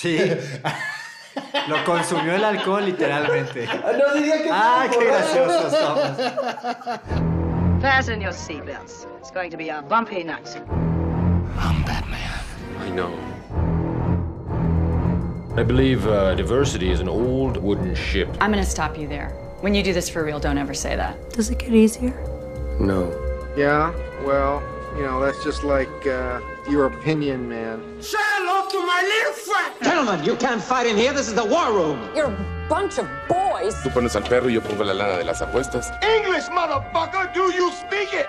Sí. Lo consumió el alcohol literalmente. No diría que Ah, qué graciosos somos. Fasten your seatbelts. It's going to be a bumpy night. I'm Batman. I know. I believe uh, diversity is an old wooden ship. I'm gonna stop you there. When you do this for real, don't ever say that. Does it get easier? No. Yeah, well, you know, that's just like uh, your opinion, man. Gentlemen, you can't fight in here. This is the war room. You're a bunch of boys. Tú pones al perro y yo pongo la lana de las apuestas. English, motherfucker! Do you speak it?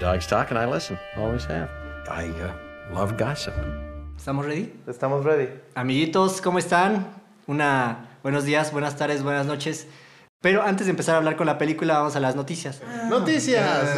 Dogs talk and I listen. Always have. I uh, love gossip. ¿Estamos ready? Estamos ready. Amiguitos, ¿cómo están? Una buenos días, buenas tardes, buenas noches. Pero antes de empezar a hablar con la película, vamos a las noticias. Noticias.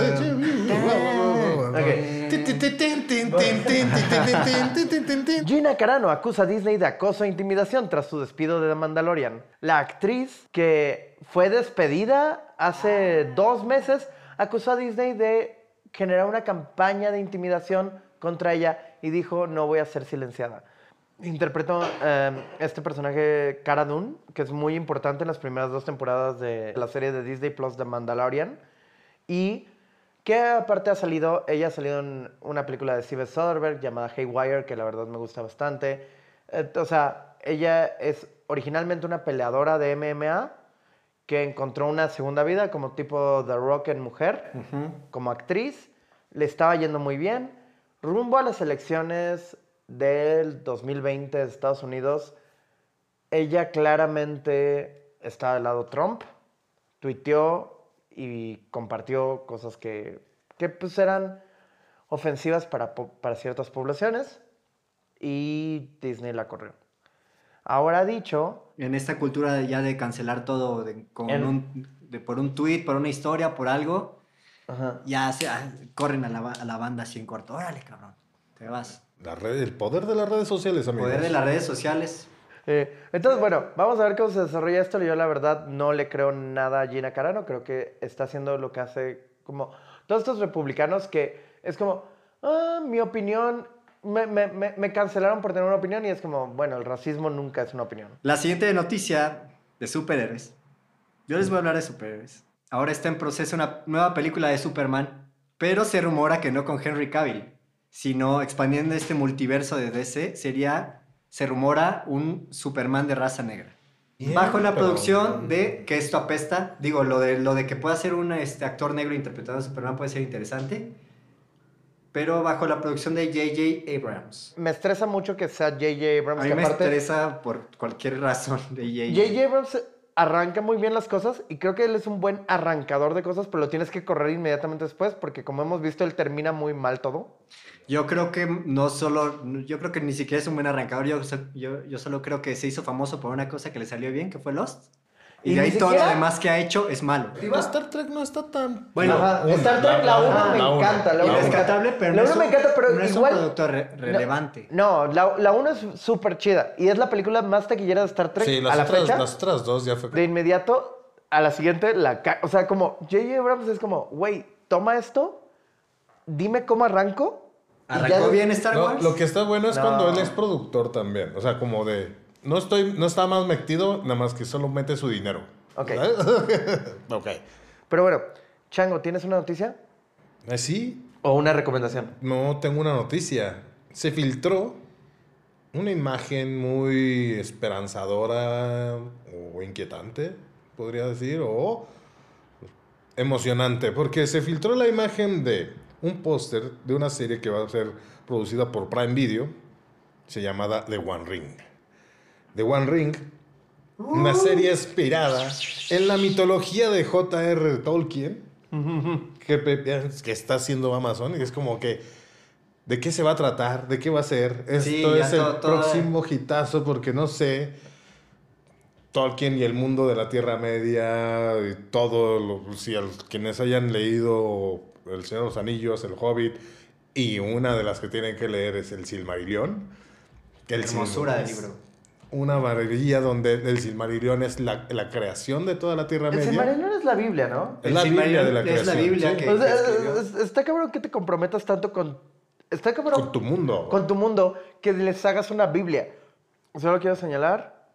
Gina Carano acusa a Disney de acoso e intimidación tras su despido de The Mandalorian. La actriz que fue despedida hace dos meses acusó a Disney de generar una campaña de intimidación contra ella y dijo no voy a ser silenciada. Interpretó eh, este personaje Cara Dune, que es muy importante en las primeras dos temporadas de la serie de Disney Plus The Mandalorian. Y que aparte ha salido, ella ha salido en una película de Steven Soderbergh llamada Haywire, que la verdad me gusta bastante. Eh, o sea, ella es originalmente una peleadora de MMA que encontró una segunda vida como tipo The Rock en mujer, como actriz. Le estaba yendo muy bien. Rumbo a las elecciones del 2020 de Estados Unidos, ella claramente está del lado Trump, tuiteó y compartió cosas que, que pues eran ofensivas para, para ciertas poblaciones y Disney la corrió. Ahora dicho, En esta cultura ya de cancelar todo de- con En- un, de- por un tweet, por una historia, por algo, ajá, ya se, ah, corren a la, a la banda así en corto. Órale, cabrón, te vas. La red- el poder de las redes sociales, amigos. Poder de las redes sociales. Entonces, bueno, vamos a ver cómo se desarrolla esto. Yo la verdad no le creo nada a Gina Carano. Creo que está haciendo lo que hace como todos estos republicanos que es como, ah, mi opinión, me- me- me cancelaron por tener una opinión y es como, bueno, el racismo nunca es una opinión. La siguiente noticia de superhéroes. Yo les voy a hablar de superhéroes. Ahora está en proceso una nueva película de Superman, pero se rumora que no con Henry Cavill, sino expandiendo este multiverso de DC, sería, se rumora un Superman de raza negra. Bien, Bajo la pero- producción de que esto apesta, digo, lo de, lo de que pueda ser un este, actor negro interpretando a Superman puede ser interesante, pero bajo la producción de J.J. Abrams. Me estresa mucho que sea J.J. Abrams. A mí que me aparte, interesa por cualquier razón de J.J. J.J. Abrams arranca muy bien las cosas y creo que él es un buen arrancador de cosas, pero lo tienes que correr inmediatamente después porque como hemos visto, él termina muy mal todo. Yo creo que no solo, yo creo que ni siquiera es un buen arrancador, yo, yo, yo solo creo que se hizo famoso por una cosa que le salió bien, que fue Lost. Y, Y de ni ahí todo lo demás que ha hecho es malo. Star Trek no está tan. Bueno, Ajá, una, Star Trek, la 1 la- me encanta. La la uno me uno. encanta. rescatable, pero la no, es uno me un- encanta, pero no es igual... un producto re- relevante. No, la, la 1 es súper chida y es la película más taquillera de Star Trek Sí, a las la otras, fecha. las otras dos ya fue. De inmediato, a la siguiente, la O sea, como J.J. Abrams es como, güey, toma esto, dime cómo arranco. ya Arrancó bien Star No, Wars. lo que está bueno es No. cuando él es productor también. O sea, como de. No estoy, no está más metido, nada más que solo mete su dinero. Ok. Ok. Pero bueno, Chango, ¿tienes una noticia? Eh, Sí, ¿O una recomendación? no tengo una noticia. Se filtró una imagen muy esperanzadora o inquietante, podría decir, o emocionante, porque se filtró la imagen de un póster de una serie que va a ser producida por Prime Video, se llamada The One Ring. The One Ring, una serie inspirada en la mitología de J.R. Tolkien, que, que está haciendo Amazon, y es como que, ¿de qué se va a tratar? ¿De qué va a ser? Esto Sí, es el todo- próximo hitazo, porque no sé. Tolkien y el mundo de la Tierra Media y todo, lo, si quienes hayan leído El Señor de los Anillos, El Hobbit, y una de las que tienen que leer es el Silmarillion. que el Hermosura del es libro. Una maravilla donde el Silmarillion es la, la creación de toda la Tierra El Media. Silmarillion es la Biblia, ¿no? Es la El Biblia de la Silmarillion es la creación. Biblia sí. que- O sea, escribió. es- está cabrón que te comprometas tanto con... Está cabrón Con tu mundo. con tu mundo que les hagas una Biblia. Solo quiero señalar,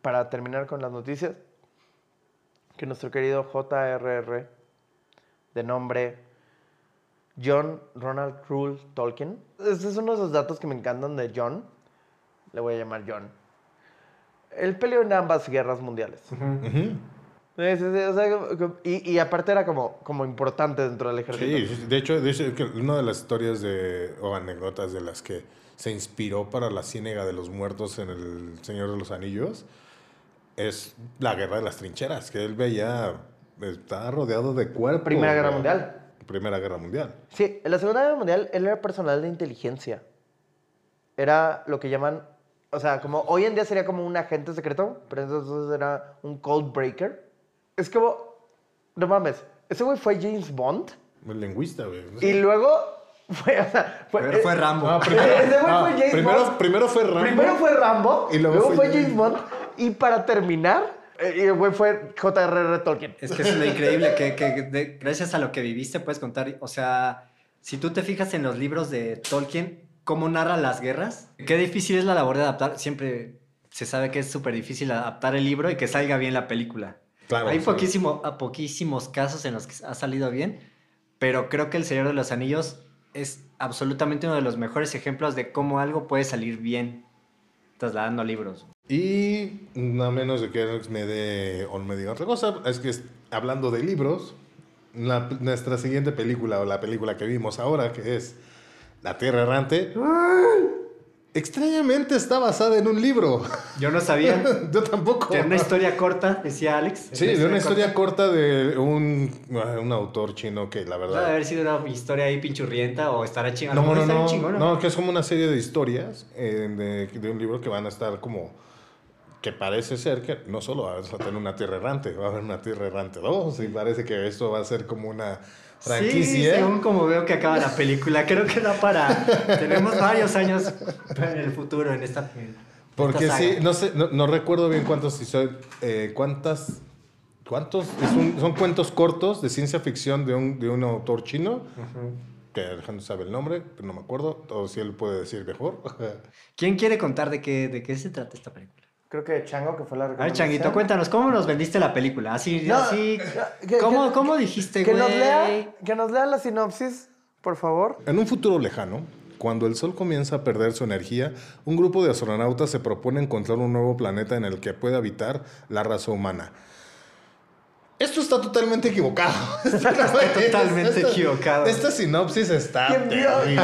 para terminar con las noticias, que nuestro querido J.R.R., de nombre John Ronald Rule Tolkien, este es uno de esos datos que me encantan de John, le voy a llamar John. Él peleó en ambas guerras mundiales. Sí, sí, sí, o sea, como- como- y, y aparte era como, como importante dentro del ejército. Sí, de hecho, de hecho, una de las historias de, o anécdotas de las que se inspiró para la ciénega de los muertos en El Señor de los Anillos es la guerra de las trincheras, que él veía, estaba rodeado de cuerpos. Primera Guerra. Mundial. Primera Guerra Mundial. Sí, en la Segunda Guerra Mundial él era personal de inteligencia. Era lo que llaman, o sea, como hoy en día sería como un agente secreto, pero entonces era un cold breaker. Es como, no mames, ese güey fue James Bond El lingüista, güey. y luego fue, o sea, fue, Pero fue Rambo. Ah, Ese primero, güey fue ah, James primero, Bond. primero fue Rambo. Primero fue Rambo Y y luego luego, fue fue James James Bond y para terminar, eh, el güey fue J.R.R. Tolkien. Es que es lo increíble, que, que de- gracias a lo que viviste puedes contar, o sea, si tú te fijas en los libros de Tolkien, cómo narra las guerras, qué difícil es la labor de adaptar, siempre se sabe que es súper difícil adaptar el libro y que salga bien la película. Claro, Hay poquísimo, a poquísimos casos en los que ha salido bien, pero creo que El Señor de los Anillos es absolutamente uno de los mejores ejemplos de cómo algo puede salir bien trasladando libros. Y a menos de que Alex me dé o me diga otra cosa, es que hablando de libros, la- nuestra siguiente película o la película que vimos ahora, que es La Tierra Errante, extrañamente está basada en un libro. Yo no sabía. Yo tampoco. De una historia corta, decía Alex. Sí, de una historia corta de un, un autor chino que la Debe verdad... haber sido una historia ahí pinchurrienta o estará chingona. No, no, no, no, que es como una serie de historias eh, de, de un libro que van a estar como que parece ser que no solo vas a tener una tierra errante, va a haber una tierra errante 2 y parece que esto va a ser como una Sí, franquicia. según como veo que acaba la película, creo que da para... Tenemos varios años en el futuro en esta en Porque esta sí, no sé, no, no recuerdo bien cuántos, eh, cuántas, cuántos, un- son cuentos cortos de ciencia ficción de un, de un autor chino, que Alejandro sabe el nombre, pero no me acuerdo, o si él puede decir mejor. ¿Quién quiere contar de qué, de qué se trata esta película? Creo que Chango, que fue la A ver, recomendación. Changuito, cuéntanos, ¿cómo nos vendiste la película? Así, No, así... que- ¿Cómo, que- cómo dijiste, Que güey? nos, lea, que nos lea la sinopsis, por favor. En un futuro lejano, cuando el Sol comienza a perder su energía, un grupo de astronautas se propone encontrar un nuevo planeta en el que pueda habitar la raza humana. Esto está totalmente equivocado. totalmente Esta- equivocado. Esta sinopsis está ¿Quién vio? terrible,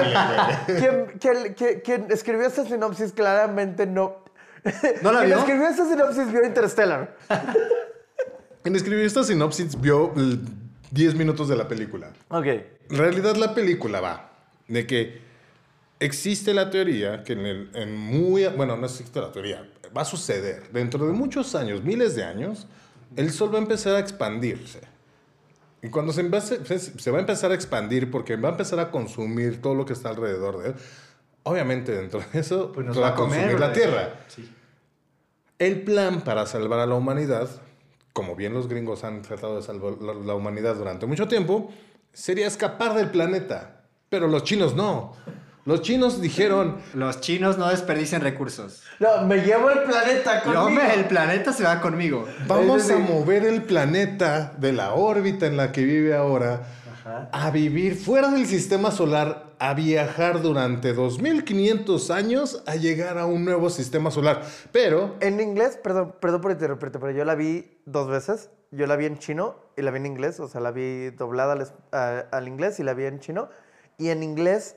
güey. quien, quien- quien- quien escribió esta sinopsis claramente no... ¿No la Quien vio? escribió esta sinopsis vio Interstellar. Quien escribió esta sinopsis vio l- 10 minutos de la película. Ok. En realidad la película va de que existe la teoría que en, el- en muy... Bueno, no existe la teoría. Va a suceder. Dentro de muchos años, miles de años, el Sol va a empezar a expandirse. Y cuando se, empiece- se, va a empezar a expandir porque va a empezar a consumir todo lo que está alrededor de él, obviamente dentro de eso Pues nos va va a comer, consumir la güey. Tierra. Sí. El plan para salvar a la humanidad, como bien los gringos han tratado de salvar la, la humanidad durante mucho tiempo, sería escapar del planeta. Pero los chinos no. Los chinos dijeron, Los chinos no desperdicien recursos. No, me llevo el planeta conmigo. me, el planeta se va conmigo. vamos a mover el planeta de la órbita en la que vive ahora a vivir fuera del sistema solar, a viajar durante 2500 años a llegar a un nuevo sistema solar. Pero En inglés, perdón, perdón por interrumpirte, pero yo la vi dos veces. Yo la vi en chino y la vi en inglés, o sea, la vi doblada al, a- al inglés y la vi en chino. Y en inglés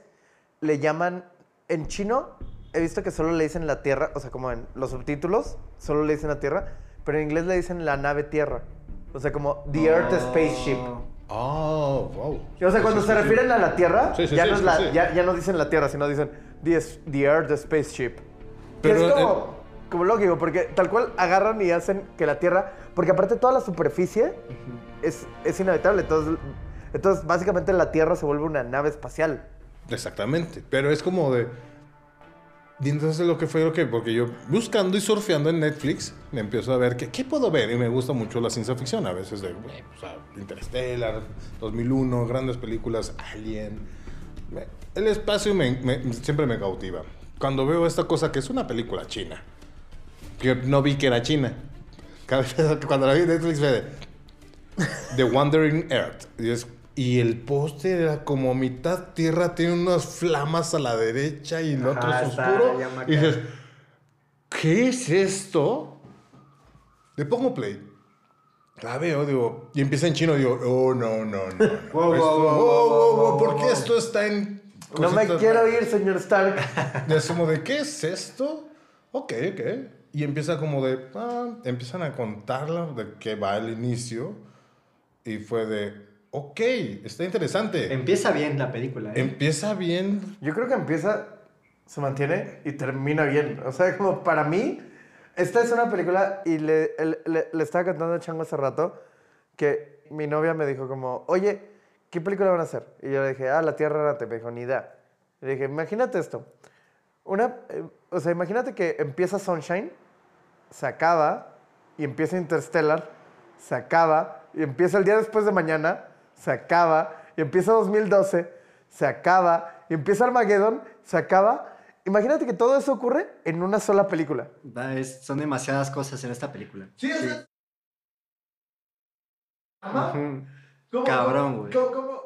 le llaman, en chino he visto que solo le dicen la Tierra, o sea, como en los subtítulos, solo le dicen la Tierra, pero en inglés le dicen la nave Tierra. O sea, como The Earth Spaceship. Oh, wow. O sea, cuando Sí, se sí, refieren a la Tierra, ya, no es la-. Ya, ya no dicen la Tierra, sino dicen The, the Earth Spaceship. Que Pero, es como, eh, como lógico, porque tal cual agarran y hacen que la Tierra... Porque aparte toda la superficie es, es inhabitable. Entonces, entonces, básicamente la Tierra se vuelve una nave espacial. Exactamente, pero es como de... Y entonces lo que fue lo que, porque yo buscando y surfeando en Netflix, me empiezo a ver que, ¿qué puedo ver? Y me gusta mucho la ciencia ficción, a veces de, Interstellar, 2001, grandes películas, Alien. El espacio me- me- siempre me cautiva. cuando veo esta cosa que es una película china, que no vi que era china. Cuando la vi en Netflix fue de The Wandering Earth. Y, es- y el póster era como mitad tierra, tiene unas flamas a la derecha y el otro Ajá, es oscuro. Y dices, ¿qué es esto? Le pongo play. La veo, digo, y empieza en chino, digo, oh, no, no, no. Wow, Esto- wow, wow, ¿Por qué esto está en... No me quiero ir, señor Stark. y es como de, ¿qué es esto? Ok, ok. Y empieza como de, ah, empiezan a contarla de qué va el inicio. Y fue de, ok, está interesante. Empieza bien la película. ¿eh? Empieza bien. Yo creo que empieza, se mantiene y termina bien. O sea, como para mí, esta es una película y le, le, le estaba cantando a Chango hace rato que mi novia me dijo como, oye, ¿qué película van a hacer? Y yo le dije, ah, La Tierra Errante. Me dijo, ni idea. Y le dije, imagínate esto. Una, eh, o sea, imagínate que empieza Sunshine, se acaba y empieza Interstellar, se acaba y empieza el día después de mañana, se acaba y empieza 2012, se acaba y empieza Armageddon, se acaba. Imagínate que todo eso ocurre en una sola película. Es- son demasiadas cosas en esta película. Sí, Ujú. ¿Cómo- Cabrón, güey. cómo- cómo-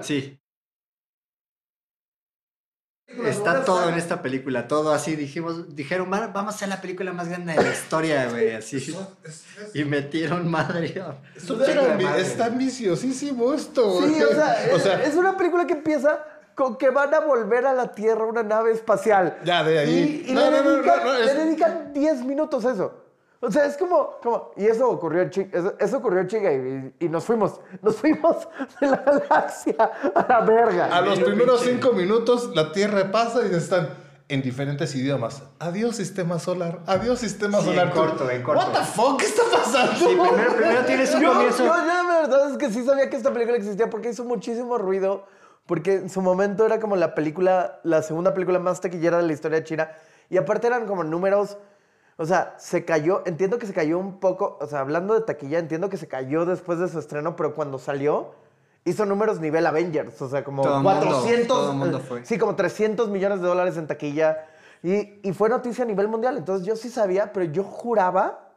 Sí. Está todo en esta película, todo así. Dijimos, dijeron, "Va- vamos a hacer la película más grande de la historia, güey, así. Y metieron madre. Está ambiciosísimo esto. Sí, güey. o sea, O es, sea, es una película que empieza con que van a volver a la Tierra una nave espacial. Ya, de ahí. Y, y No, le, no, no, dedican, no, no, es- le dedican 10 minutos a eso. O sea, es como, como y eso ocurrió en Chi- eso, eso ocurrió en Chiga y, y nos fuimos, nos fuimos de la galaxia a la verga. a los primeros cinco minutos la Tierra pasa y están en diferentes idiomas. Adiós, sistema solar. Adiós, sistema Sí, solar. en corto, en corto. What the fuck? ¿Qué está pasando? Sí, primero, primero tienes un yo, comienzo. yo, yo la verdad es que sí sabía que esta película existía porque hizo muchísimo ruido. Porque en su momento era como la película, la segunda película más taquillera de la historia de China. Y aparte eran como números. O sea, se cayó. Entiendo que se cayó un poco. O sea, hablando de taquilla, entiendo que se cayó después de su estreno, pero cuando salió, hizo números nivel Avengers. O sea, como Todo el mundo, 400. todo el mundo fue. Sí, como 300 millones de dólares en taquilla. Y, y fue noticia a nivel mundial. Entonces yo sí sabía, pero yo juraba.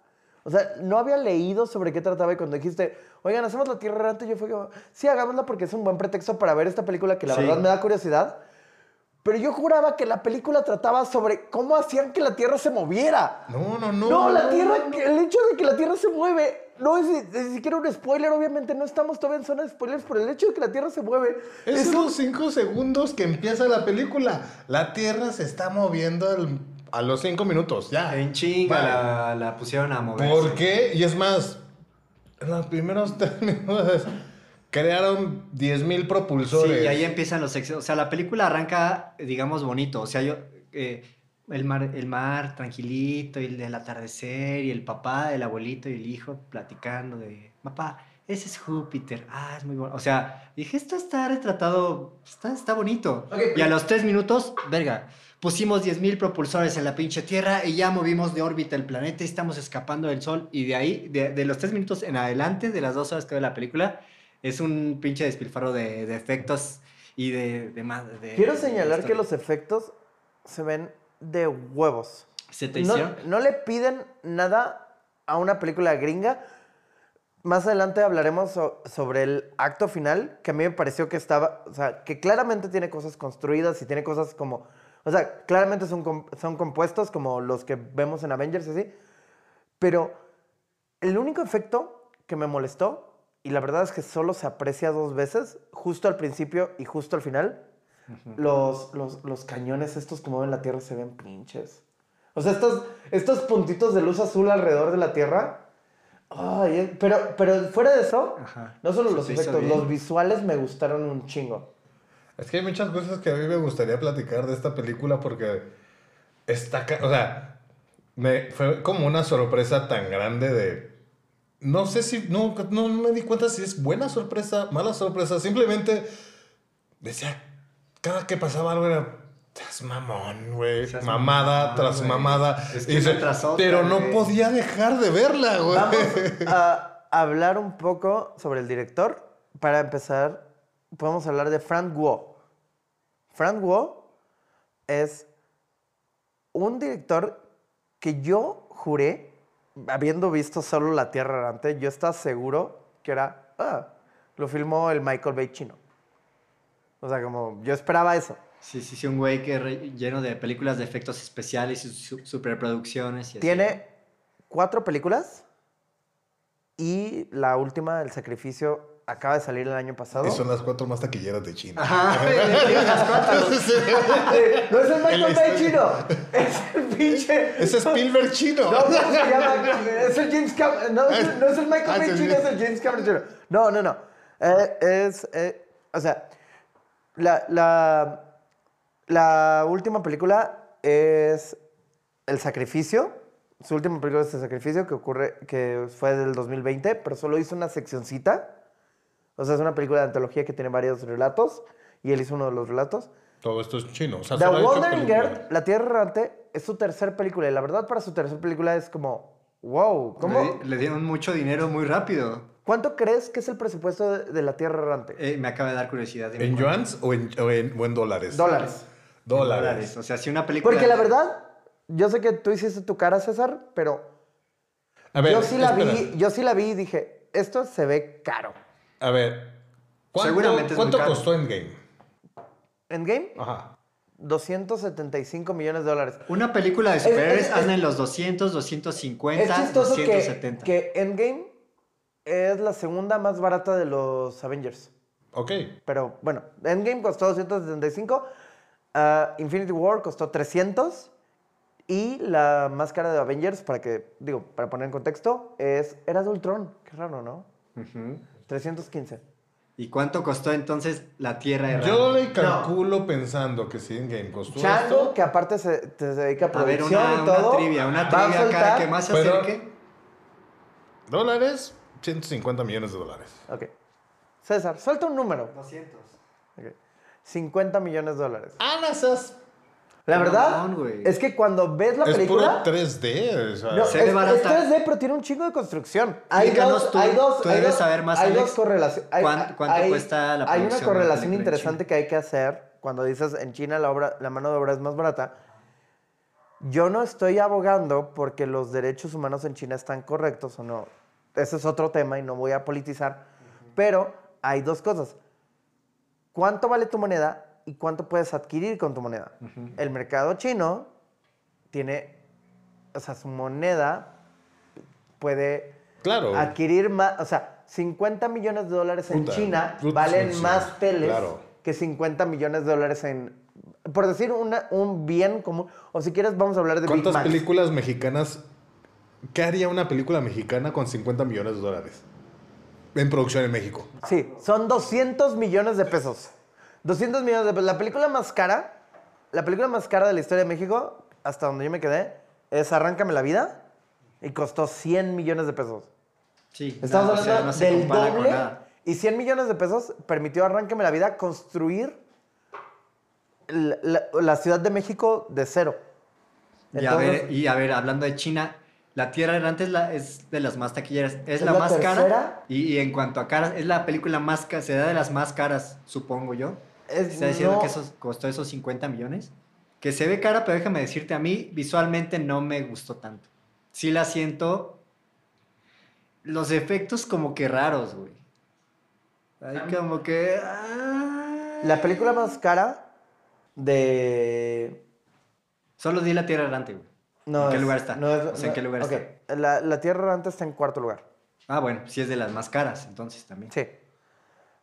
O sea, no había leído sobre qué trataba y cuando dijiste, oigan, hacemos la Tierra Errante, yo fue como, sí, hagámosla porque es un buen pretexto para ver esta película que la Sí. verdad me da curiosidad. Pero yo juraba que la película trataba sobre cómo hacían que la Tierra se moviera. No, no, no. No, la no, Tierra, no. el hecho de que la Tierra se mueve no es ni, ni siquiera un spoiler, obviamente no estamos todavía en zona de spoilers, pero el hecho de que la Tierra se mueve Es un- los cinco segundos que empieza la película. La Tierra se está moviendo al- a los cinco minutos, ya. En chinga Vale. la, la pusieron a mover. ¿Por qué? Y es más, en los primeros términos crearon 10.000 Sí, propulsores. y ahí empiezan los excesos. O sea, la película arranca, digamos, bonito. O sea, yo. eh, el mar, el mar tranquilito, y el del atardecer, y el papá, el abuelito y el hijo platicando de. Papá, ese es Júpiter. Ah, es muy bueno. O sea, dije, esto está retratado. Está, está bonito. Ok, y a los tres minutos, verga. Pusimos 10.000 propulsores en la pinche Tierra y ya movimos de órbita el planeta y estamos escapando del Sol. Y de ahí, de, de los tres minutos en adelante, de las dos horas que ve la película, es un pinche despilfarro de, de efectos y de, de más. de- Quiero señalar que los efectos se ven de huevos. ¿Se te No, hicieron? no le piden nada a una película gringa. Más adelante hablaremos so- sobre el acto final, que a mí me pareció que estaba, o sea, que claramente tiene cosas construidas y tiene cosas como, o sea, claramente son, son compuestos como los que vemos en Avengers y así, pero el único efecto que me molestó, y la verdad es que solo se aprecia dos veces, justo al principio y justo al final, los, los, los cañones estos que mueven la Tierra se ven pinches. O sea, estos, estos puntitos de luz azul alrededor de la Tierra. Ay, eh, pero, pero fuera de eso, Ajá. no solo los efectos, los visuales me gustaron un chingo. Es que hay muchas cosas que a mí me gustaría platicar de esta película porque está, o sea, me fue como una sorpresa tan grande de no sé si no no me di cuenta si es buena sorpresa, mala sorpresa, simplemente decía cada que pasaba algo era "Estás mamón, güey. Mamada mamón, tras mamada. Es que Y dice, una tras otra, pero no güey". podía dejar de verla, güey. Vamos a hablar un poco sobre el director. Para empezar, podemos hablar de Frank Guo. Frank Wu es un director que yo juré, habiendo visto solo La Tierra Errante, yo estaba seguro que era, ah, lo filmó el Michael Bay chino. O sea, como yo esperaba eso. Sí, sí, sí, un güey que re- lleno de películas de efectos especiales y su- superproducciones. Y así. Tiene cuatro películas y la última, El Sacrificio, acaba de salir el año pasado. Y son las cuatro más taquilleras de China. Ajá, las cuatro. no es el Michael El Bay este- chino, es el pinche... Es Spielberg chino. No, ¿cómo se llama? Es el James Cameron. No, es el, no es el Michael Ah, Bay chino, es el James Cameron chino. No, no, no. Eh, es. eh, o sea, la, la, la última película es El Sacrificio. Su última película es El Sacrificio, que ocurre, que fue del 2020, pero solo hizo una seccioncita. O sea, es una película de antología que tiene varios relatos, y él hizo uno de los relatos. Todo esto es chino. O sea, The Wandering. Girl, La Tierra Errante, es su tercer película. Y la verdad, para su tercer película es como, wow, ¿cómo? Le, le dieron mucho dinero muy rápido. ¿Cuánto crees que es el presupuesto de, de La Tierra Errante? Eh, me acaba de dar curiosidad. ¿En yuans o en, o en- o en dólares? Dólares. Dólares. O sea, si una película. Porque la verdad, yo sé que tú hiciste tu cara, César, pero A ver, yo sí la espera. vi, yo sí la vi y dije, esto se ve caro. A ver. ¿Cuánto, Seguramente es muy ¿cuánto caro. costó Endgame? Endgame, Ajá. 275 millones de dólares. Una película de superhéroes es- anda en los 200, 250, Es chistoso que, 270. que Endgame es la segunda más barata de los Avengers. Ok. Pero bueno, Endgame costó 275, ah, Infinity War costó 300 y la más cara de Avengers, para que, digo, para poner en contexto, es Era de Ultron. Qué raro, ¿no? Ujú. 315. ¿Y cuánto costó entonces la Tierra errante? Yo le calculo pensando que si Endgame costó Chango, esto... que aparte se, te- se dedica a A ver, producción una, y una todo. trivia, una va a trivia cada soltar- que más se Pero- acerque. Dólares, 150 millones de dólares. Ok. César, suelta un número. 200. Ok. 50 millones de dólares. Ah, no seas- La verdad es que cuando ves la Es película... puro 3D. O sea, No, Se es, es 3D, pero tiene un chingo de construcción. Hay Explícanos dos, tú, hay dos, tú hay debes dos- saber más, Hay Alex. dos correlaciones. hay- ¿Cuán- cuánto hay- cuesta la Hay una correlación interesante que hay que hacer cuando dices en China la, obra, la mano de obra es más barata. Yo no estoy abogando porque los derechos humanos en China están correctos o no. Ese es otro tema y no voy a politizar. Pero hay dos cosas. ¿Cuánto vale tu moneda y cuánto puedes adquirir con tu moneda? El mercado chino tiene, o sea, su moneda puede Claro. adquirir más, o sea, 50 millones de dólares en Puta, China puta valen más peles claro. que 50 millones de dólares en, por decir una- un bien común, o si quieres vamos a hablar de ¿Cuántas películas mexicanas... ¿Qué haría una película mexicana con 50 millones de dólares? En producción en México. Sí, son 200 millones de pesos. 200 millones de pesos. La película más cara, la película más cara de la historia de México, hasta donde yo me quedé, es Arráncame la vida y costó 100 millones de pesos. Sí, Estamos no, o hablando sea, no del doble. Y 100 millones de pesos permitió Arráncame la vida construir la, la- la Ciudad de México de cero. Y, a ver, y a ver, hablando de China, la Tierra Errante es, la, es de las más taquilleras. Es, ¿Es la, la más tercera? cara. Y, y en cuanto a caras, es la película más cara, será de las más caras, supongo yo. Es- Está diciendo no. que eso costó esos 50 millones. Que se ve cara, pero déjame decirte, a mí visualmente no me gustó tanto. Sí la siento. Los efectos como que raros, güey. Hay como que. ah. la película más cara de... Solo di la Tierra Errante, güey. No ¿En qué es- lugar está? no es- O sea, ¿en qué lugar está? La, la Tierra Errante está en cuarto lugar. Ah, bueno, sí es de las más caras, entonces también. Sí.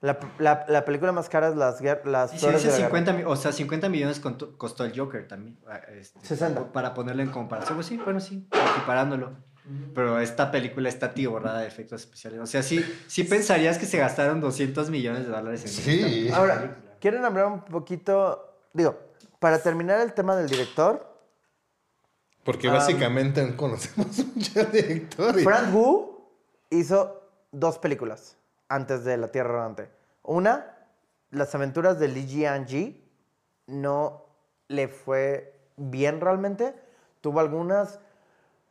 La, la- la película más cara es las, las si Flores dice de la Guerra. 50, mi- o sea, 50 millones costó, el Joker también. ah, este, 60. Para ponerlo en comparación. Pues sí, bueno, sí, equiparándolo. Pero esta película está tiborrada de efectos especiales. O sea, sí, sí pensarías que se gastaron 200 millones de dólares en Sí. esta Ahora, película. ¿quieren hablar un poquito? Digo, para terminar el tema del director, Porque básicamente no conocemos mucho al director. y- Frank Wu hizo dos películas antes de La Tierra Errante. Una, Las aventuras de Li Jianji, no le fue bien realmente. Tuvo algunas,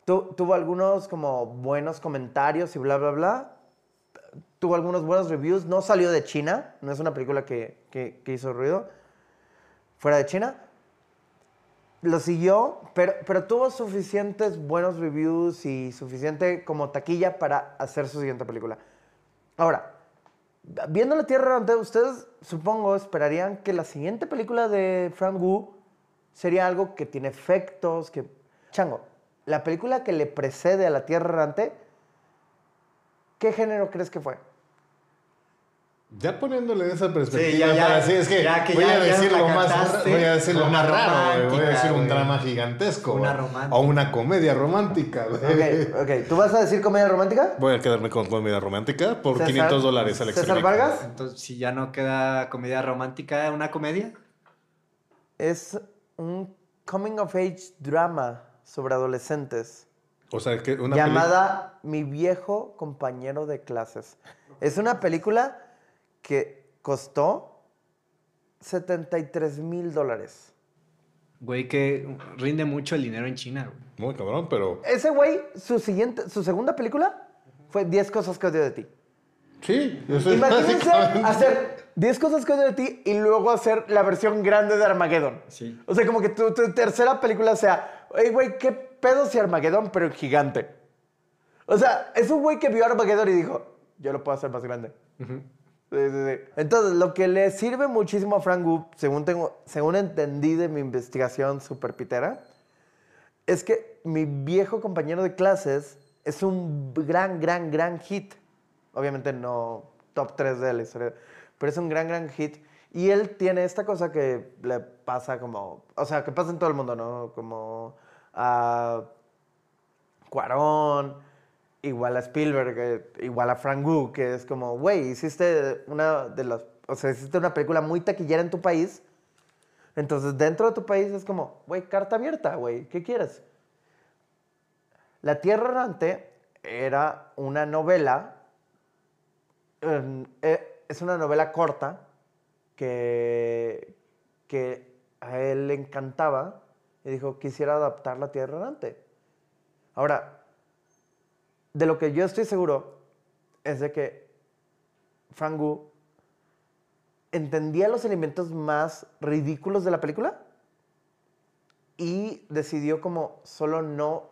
tu- tuvo algunos como buenos comentarios y bla, bla, bla. Tuvo algunos buenos reviews. No salió de China, no es una película que hizo ruido. fuera de China. Lo siguió, pero, pero tuvo suficientes buenos reviews y suficiente como taquilla para hacer su siguiente película. Ahora, viendo la Tierra Errante, ustedes supongo esperarían que la siguiente película de Frank Wu sería algo que tiene efectos, que... Chango, la película que le precede a la Tierra Errante, ¿qué género crees que fue? Ya poniéndole esa perspectiva, Sí, ya, ya, para- sí, es que, ya que voy, ya- a decir lo más, voy a decir lo más raro, güey. voy a decir un drama gigantesco. Una romántica. O una comedia romántica. güey. Ok, ok. ¿Tú vas a decir comedia romántica? Voy a quedarme con comedia romántica por César- 500 dólares al César experimento. Vargas Entonces, si ya no queda comedia romántica, ¿una comedia? es un coming of age drama sobre adolescentes O sea, que una llamada Mi viejo compañero de clases. Es una película que costó 73 mil dólares. Güey, que rinde mucho el dinero en China, güey. Muy cabrón, pero... Ese güey, su siguiente, su segunda película fue 10 cosas que odio de ti. Sí, eso es Imagínense hacer 10 cosas que odio de ti y luego hacer la versión grande de Armageddon. Sí. O sea, como que tu, tu tercera película sea, hey, güey, qué pedo si Armageddon, pero gigante. O sea, es un güey que vio Armageddon y dijo, yo lo puedo hacer más grande. Sí, sí, sí. Entonces, lo que le sirve muchísimo a Frank Wu, según, tengo, según entendí de mi investigación super pitera, es que mi viejo compañero de clases es un gran, gran, gran hit. Obviamente no top 3 de la historia, pero es un gran, gran hit. Y él tiene esta cosa que le pasa como, o sea, que pasa en todo el mundo, ¿no? Como a Cuarón, igual a Spielberg, eh, igual a Frank Wu, que es como, güey, hiciste una de las, o sea, hiciste una película muy taquillera en tu país. Entonces, dentro de tu país es como, güey, carta abierta, güey, ¿qué quieres? La Tierra Errante era una novela, em, eh, es una novela corta que, que a él le encantaba y dijo, quisiera adaptar La Tierra Errante. Ahora, de lo que yo estoy seguro es de que Frank entendía los elementos más ridículos de la película y decidió como solo no,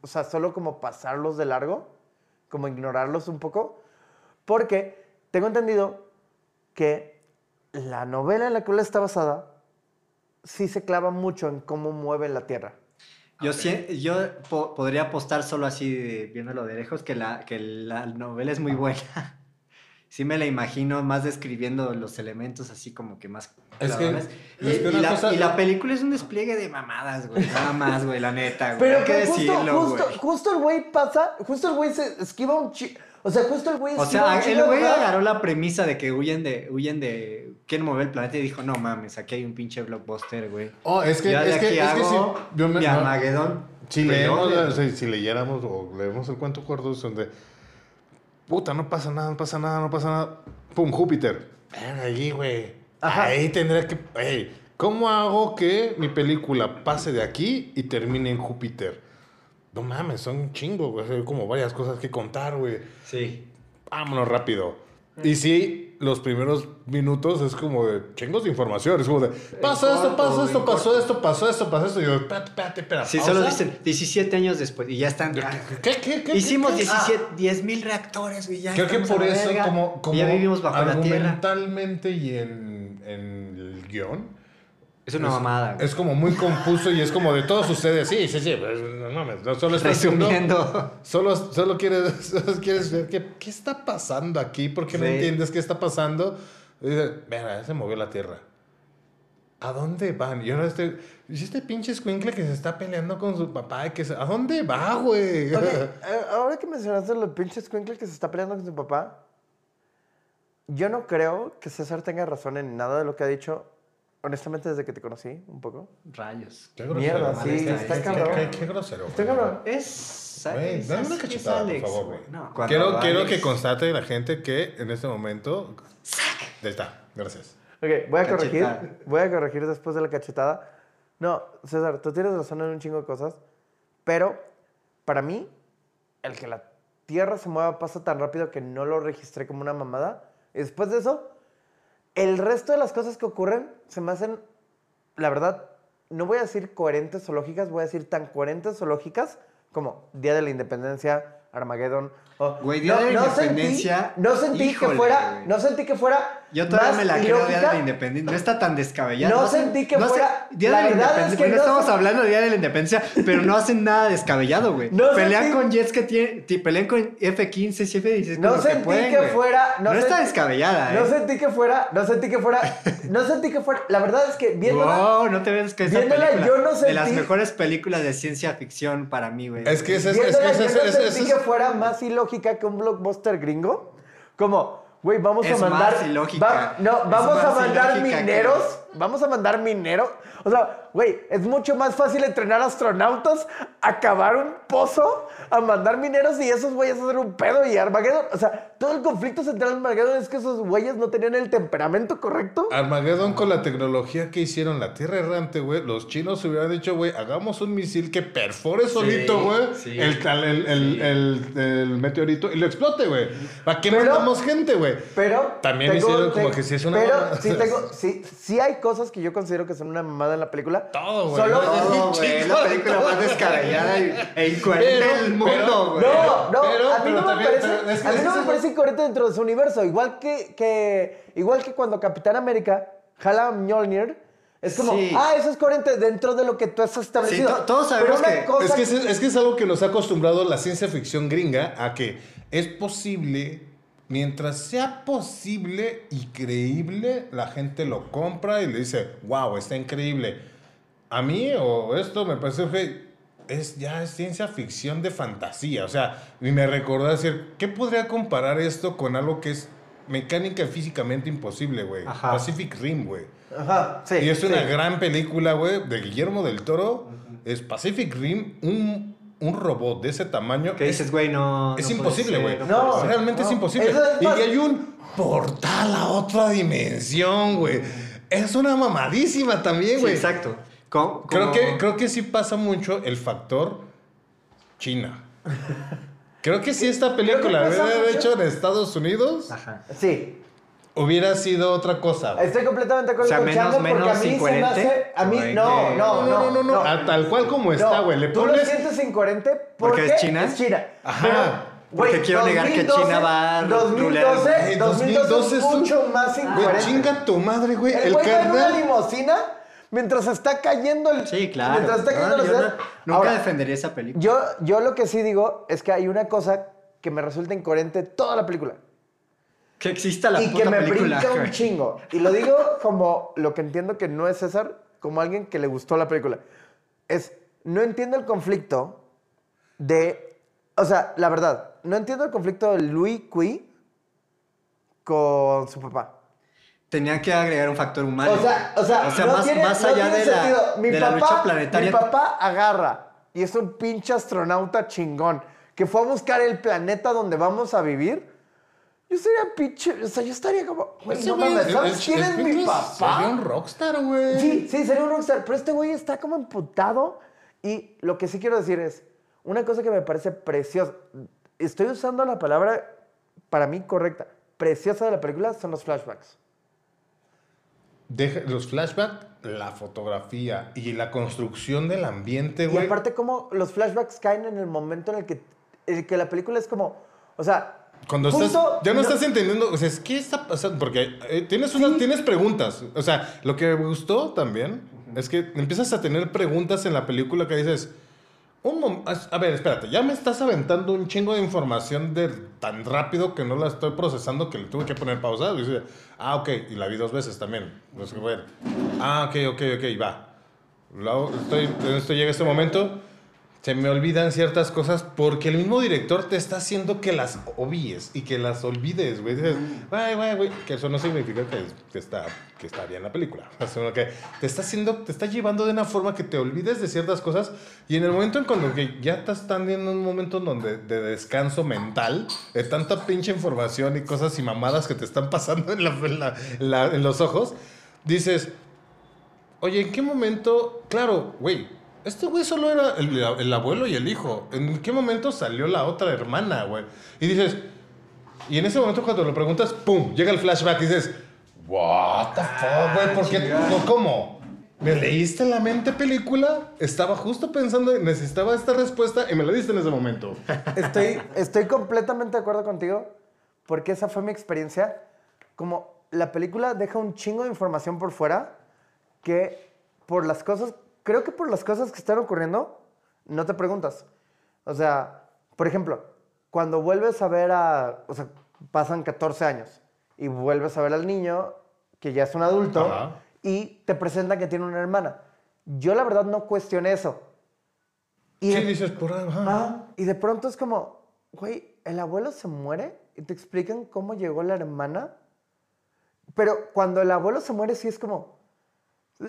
o sea, solo como pasarlos de largo, como ignorarlos un poco, porque tengo entendido que la novela en la que está basada sí se clava mucho en cómo mueve la Tierra. Yo, sí- yo po- podría apostar solo así, viéndolo de lejos, que la, que la novela es muy buena. Sí me la imagino más describiendo los elementos así como que más Es que- y, es que y una la, cosa- y la película es un despliegue de mamadas, güey. Nada más, güey, la neta, güey. Pero Hay que justo, decirlo, justo, güey. justo el güey pasa, justo el güey se esquiva un chi... O sea, justo el güey O sea, el güey agarró la premisa de que huyen de, huyen de, quieren mover el planeta y dijo, no mames, aquí hay un pinche blockbuster, güey. Oh, es que, Ya de es que, aquí es que si, yo me- mi Armagedón. si, leemos, si, si leyéramos o leemos el cuento corto, donde, puta, no pasa nada, no pasa nada, no pasa nada. Pum, Júpiter. Ven allí, güey. Ahí tendría que... Ey, ¿Cómo hago que mi película pase de aquí y termine en Júpiter? No mames, son un chingo, güey. Hay como varias cosas que contar, güey. Sí. Vámonos rápido. Y sí, los primeros minutos es como de chingos de información. Es como de, pasa esto, pasa esto, pasó esto, pasó esto, pasó esto. Y yo, espérate, espérate, espérate. Sí, solo dicen 17 años después y ya están. ah, ¿Qué, qué, qué? Hicimos qué, qué? 17, 10 mil reactores, güey. Ya Creo que por eso, como, como ya vivimos bajo la tierra. argumentalmente y en, en el guion, Es una mamada. güey. es como muy confuso y es como de todos ustedes. Sí, sí, sí. pues, No mames, no solo estás Resumiendo. Solo, solo, quieres, solo quieres ver qué, qué está pasando aquí, porque no Sí. entiendes qué está pasando. Y dices, Mira, se movió la tierra. ¿A dónde van? Y ahora este, y este pinche escuincle que se está peleando con su papá. Que se- ¿A dónde va, güey? Ok, eh, ahora que mencionaste los pinches Squinkle que se está peleando con su papá, yo no creo que César tenga razón en nada de lo que ha dicho, honestamente, desde que te conocí un poco. Rayos. Qué Mierda, grosero. sí, está- está está- cabrón. Qué, qué grosero. Está cabrón. Es. Güey, es- dame una cachetada, por favor, güey. No, Quiero, quiero que constate la gente que en este momento... Ahí está, gracias. Ok, voy a corregir. Voy a corregir después de la cachetada. No, César, tú tienes razón en un chingo de cosas, pero para mí, el que la Tierra se mueva pasa tan rápido que no lo registré como una mamada. Y después de eso, el resto de las cosas que ocurren se me hacen la verdad, no voy a decir coherentes o lógicas, voy a decir tan coherentes o lógicas como Día de la Independencia, Armageddon. O- Güey, Día de la Independencia, Sentí, no sentí híjole, que fuera, güey. no sentí que fuera Yo todavía más me la creo Día de la Independencia. No está tan descabellada. No sentí que fuera- Día la de la es Independencia. que no no estamos hablando de Día de la Independencia, pero no hacen nada descabellado, güey. No pelean sentí- con jets que tienen. ti- Pelean con F-15 y F-16. No que sentí pueden, que fuera. No, está sentí- descabellada, No ¿eh? sentí que fuera. No sentí que fuera. No sentí que fuera. La verdad es que viéndola. Wow, no te ves que esa viéndola, película. yo no De las sentí- mejores películas de ciencia ficción para mí, güey. Es que ese es, que no sentí fuera más ilógica que un blockbuster gringo. Como, güey, vamos Es a mandar. más ilógica. va- no, Es vamos a mandar mineros. Vamos a mandar mineros. O sea, güey, es mucho más fácil entrenar astronautas a cavar un pozo, a mandar mineros y esos güeyes a hacer un pedo y Armageddon. O sea, todo el conflicto central de Armageddon es que esos güeyes no tenían el temperamento correcto. Armageddon con la tecnología que hicieron la Tierra Errante, güey. Los chinos hubieran dicho, güey, hagamos un misil que perfore solito, güey, sí. el, el, el- el- el meteorito y lo explote, güey. ¿Para qué Pero- mandamos gente, güey? Pero. También hicieron como que sí es una Pero sí, tengo, sí, sí hay cosas que yo considero que son una mamada en la película. Todo, güey. Solo. Todo, güey. Es la película más descabellada y- e incoherente del mundo, güey. No, no, Pero- a mí pero no me también- parece, pero es que a mí no me parece incoherente dentro de su universo. Igual que, que, igual que cuando Capitán América jala a Mjolnir, es como, Sí. ah, eso es coherente dentro de lo que tú has establecido. Sí, to- todos sabemos Pero que- cosa Es que, es, es que es algo que nos ha acostumbrado la ciencia ficción gringa a que es posible, mientras sea posible y creíble, la gente lo compra y le dice, wow, está increíble. A mí o esto me parece que es ya es ciencia ficción de fantasía. O sea, y me recordó decir, ¿qué podría comparar esto con algo que es mecánica físicamente imposible, güey? Pacific Rim, güey. Ajá, sí. Y es una sí. gran película, güey, de Guillermo del Toro. Es Pacific Rim, un, un robot de ese tamaño. Que dices, güey, no. Es no imposible, güey. no. Realmente es imposible. Es y más- hay un portal a otra dimensión, güey. Es una mamadísima también, Sí, güey. exacto. Co- Creo, que, creo que sí pasa mucho el factor China. Creo que si esta película hubiera mucho. hecho en Estados Unidos, Ajá. Sí, hubiera sido otra cosa. güey. estoy completamente de O acuerdo sea, con menos- Chango porque a menos mí se me incoherente, hace... A mí, güey, no, que- no, no, no, no, a tal cual como está, güey. Le Tú lo sientes incoherente ¿Porque porque es China? Es China. Ajá. Pero, Porque güey, quiero negar que China va a rulear. 2012, Güey, 2012 es un- mucho más Güey, incoherente. chinga tu madre, güey. El El, güey va en una carnal. limosina mientras está cayendo el... Sí, claro. Mientras está cayendo No, ciudad. no- nunca Ahora, defendería esa película. yo, yo lo que sí digo es que hay una cosa que me resulta incoherente toda la película. Que exista la y puta que me película. brinca un chingo. Y lo digo como lo que entiendo que no es César, como alguien que le gustó la película. Es, no entiendo el conflicto de... O sea, la verdad, no entiendo el conflicto de Louis Cui con su papá. Tenían que agregar un factor humano. O sea, o sea, O sea, no más, tiene- más no allá tiene de la. Mi de la papá, lucha planetaria. Mi papá agarra y es un pinche astronauta chingón que fue a buscar el planeta donde vamos a vivir. Yo sería pinche, o sea, yo estaría como, güey, Ese no güey mames, es- ¿sabes es- quién es, es- mi papá? Sería un rockstar, güey. Sí, sí, sería un rockstar. Pero este güey está como emputado. Y lo que sí quiero decir es, una cosa que me parece preciosa, estoy usando la palabra para mí correcta, preciosa de la película son los flashbacks. Deja- los flashbacks, la fotografía y la construcción del ambiente, Y güey. aparte como los flashbacks caen en el momento en el que, el que la película es como, o sea... Cuando justo estás, ya no, estás entendiendo, o sea, es ¿qué está pasando? Porque eh, tienes, unas, tienes preguntas. O sea, lo que me gustó también es que empiezas a tener preguntas en la película que dices, un a ver, espérate, ya me estás aventando un chingo de información de tan rápido que no la estoy procesando que le tuve que poner pausa. Y dice, ah, ok, y la vi dos veces también. No bueno. Ah, ok, ok, ok, va. Luego estoy, esto llega este momento, se me olvidan ciertas cosas porque el mismo director te está haciendo que las obvies y que las olvides, güey. Dices, güey, güey, güey, que eso no significa que, que está, que está bien la película, sino que te está haciendo, te está llevando de una forma que te olvides de ciertas cosas y en el momento en cuando que ya te están viendo un momento donde de descanso mental, de tanta pinche información y cosas y mamadas que te están pasando en, la- en la- en la- en los ojos, dices, Oye, ¿en qué momento? Claro, güey. Este güey solo era el, el abuelo y el hijo. ¿En qué momento salió la otra hermana, güey? Y dices. Y en ese momento, cuando lo preguntas, ¡pum! Llega el flashback y dices. ¿What the fuck, güey? ¿Por qué? no, ¿Cómo? Me leíste la mente película, estaba justo pensando, necesitaba esta respuesta y me la diste en ese momento. Estoy, estoy completamente de acuerdo contigo, porque esa fue mi experiencia. Como la película deja un chingo de información por fuera, que por las cosas, creo que por las cosas que están ocurriendo, no te preguntas. O sea, por ejemplo, cuando vuelves a ver a, o sea, pasan 14 años y vuelves a ver al niño, que ya es un adulto, Ajá. y te presentan que tiene una hermana. Yo la verdad no cuestioné eso. Y Sí, de- dices, por. Ah, y de pronto es como, güey, el abuelo se muere y te explican cómo llegó la hermana. Pero cuando el abuelo se muere, sí es como.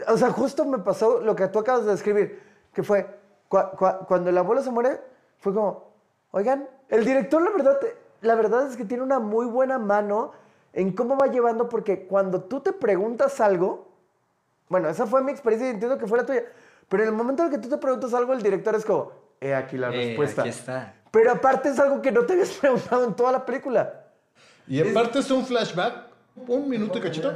O sea, justo me pasó lo que tú acabas de describir, que fue cua- cua- cuando el abuelo se muere, fue como, oigan, el director, la verdad, la verdad es que tiene una muy buena mano en cómo va llevando, porque cuando tú te preguntas algo, bueno, esa fue mi experiencia y entiendo que fue la tuya. Pero en el momento en el que tú te preguntas algo, el director es como, he aquí la Eh, respuesta. aquí está. Pero aparte es algo que no te habías preguntado en toda la película. Y aparte es un flashback, un minuto y cachito.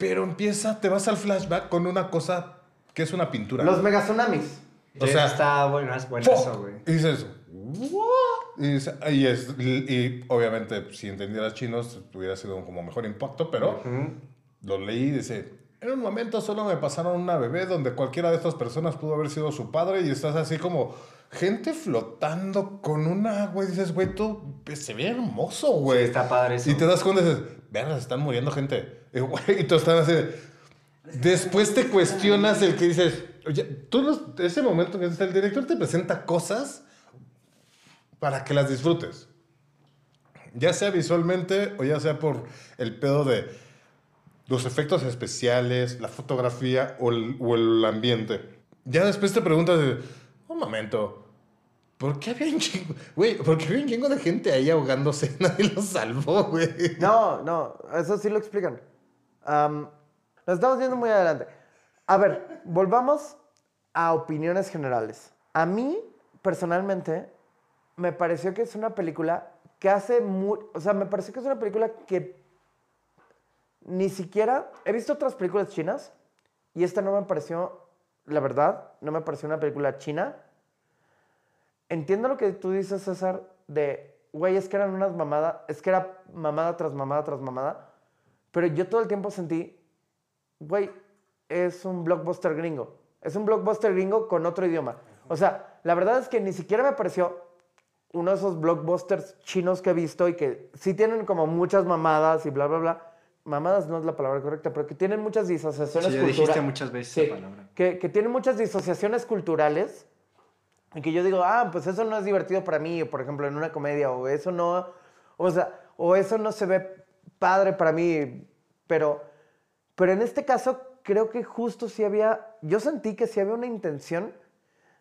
Pero empieza, te vas al flashback con una cosa que es una pintura. Los mega tsunamis. O sea, está bueno, es bueno eso, güey. Y dices. Y, y es- y- obviamente, si entendieras chinos, hubiera sido como mejor impacto, pero lo leí y dice, en un momento solo me pasaron una bebé donde cualquiera de estas personas pudo haber sido su padre y estás así como gente flotando con una, güey, dices, güey, tú se ve hermoso, güey. Sí, está padre eso. Y te das cuenta y dices, se están muriendo gente. Y, güey, y tú estás así de- Después te cuestionas el que dices, oye, tú ese momento que el director te presenta cosas para que las disfrutes. Ya sea visualmente o ya sea por el pedo de los efectos especiales, la fotografía o el, o el ambiente. Ya después te preguntas, un momento, ¿por qué había un chingo, güey, por qué había un chingo de gente ahí ahogándose? Nadie los salvó, güey. No, no, eso sí lo explican. Am, nos estamos yendo muy adelante. A ver, volvamos a opiniones generales. A mí, personalmente, me pareció que es una película que hace muy... O sea, me pareció que es una película que ni siquiera... He visto otras películas chinas y esta no me pareció, la verdad, no me pareció una película china. Entiendo lo que tú dices, César, de, güey, es que eran unas mamadas, es que era mamada tras mamada tras mamada, pero yo todo el tiempo sentí, güey, es un blockbuster gringo, es un blockbuster gringo con otro idioma. O sea, la verdad es que ni siquiera me pareció uno de esos blockbusters chinos que he visto y que sí tienen como muchas mamadas y bla, bla, bla. Mamadas no es la palabra correcta, pero que tienen muchas disociaciones Sí, culturales. dijiste muchas veces Sí, esa palabra. Que, que tienen muchas disociaciones culturales y que yo digo, ah, pues eso no es divertido para mí, por ejemplo, en una comedia, o eso no, o sea, o eso no se ve padre para mí, pero, pero en este caso creo que justo sí había, yo sentí que sí había una intención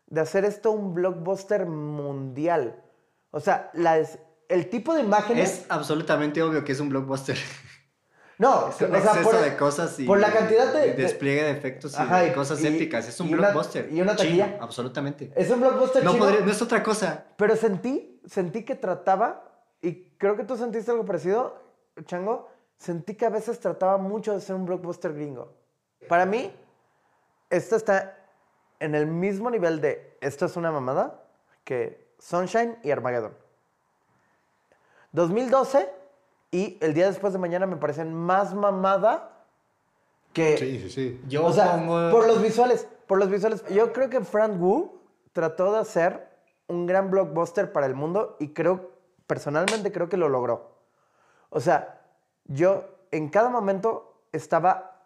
de hacer esto un blockbuster mundial. O sea, las, el tipo de imágenes... Es absolutamente obvio que es un blockbuster. no, Es un o sea, por, de cosas y por la cantidad de... de- despliegue de efectos y Ajá, de cosas y- épicas. Es un y una- blockbuster. y una chino, taquilla. absolutamente. es un blockbuster No, chino. podría- no es otra cosa. Pero sentí, sentí que trataba, y creo que tú sentiste algo parecido, Chango, sentí que a veces trataba mucho de ser un blockbuster gringo. Para mí, esto está en el mismo nivel de esto es una mamada que Sunshine y Armageddon. 2012 y el día después de mañana me parecen más mamada que... Sí, sí, sí. Yo o sea, pongo- por los visuales, por los visuales. Yo creo que Frank Wu trató de hacer un gran blockbuster para el mundo y creo, personalmente creo que lo logró. O sea, yo en cada momento estaba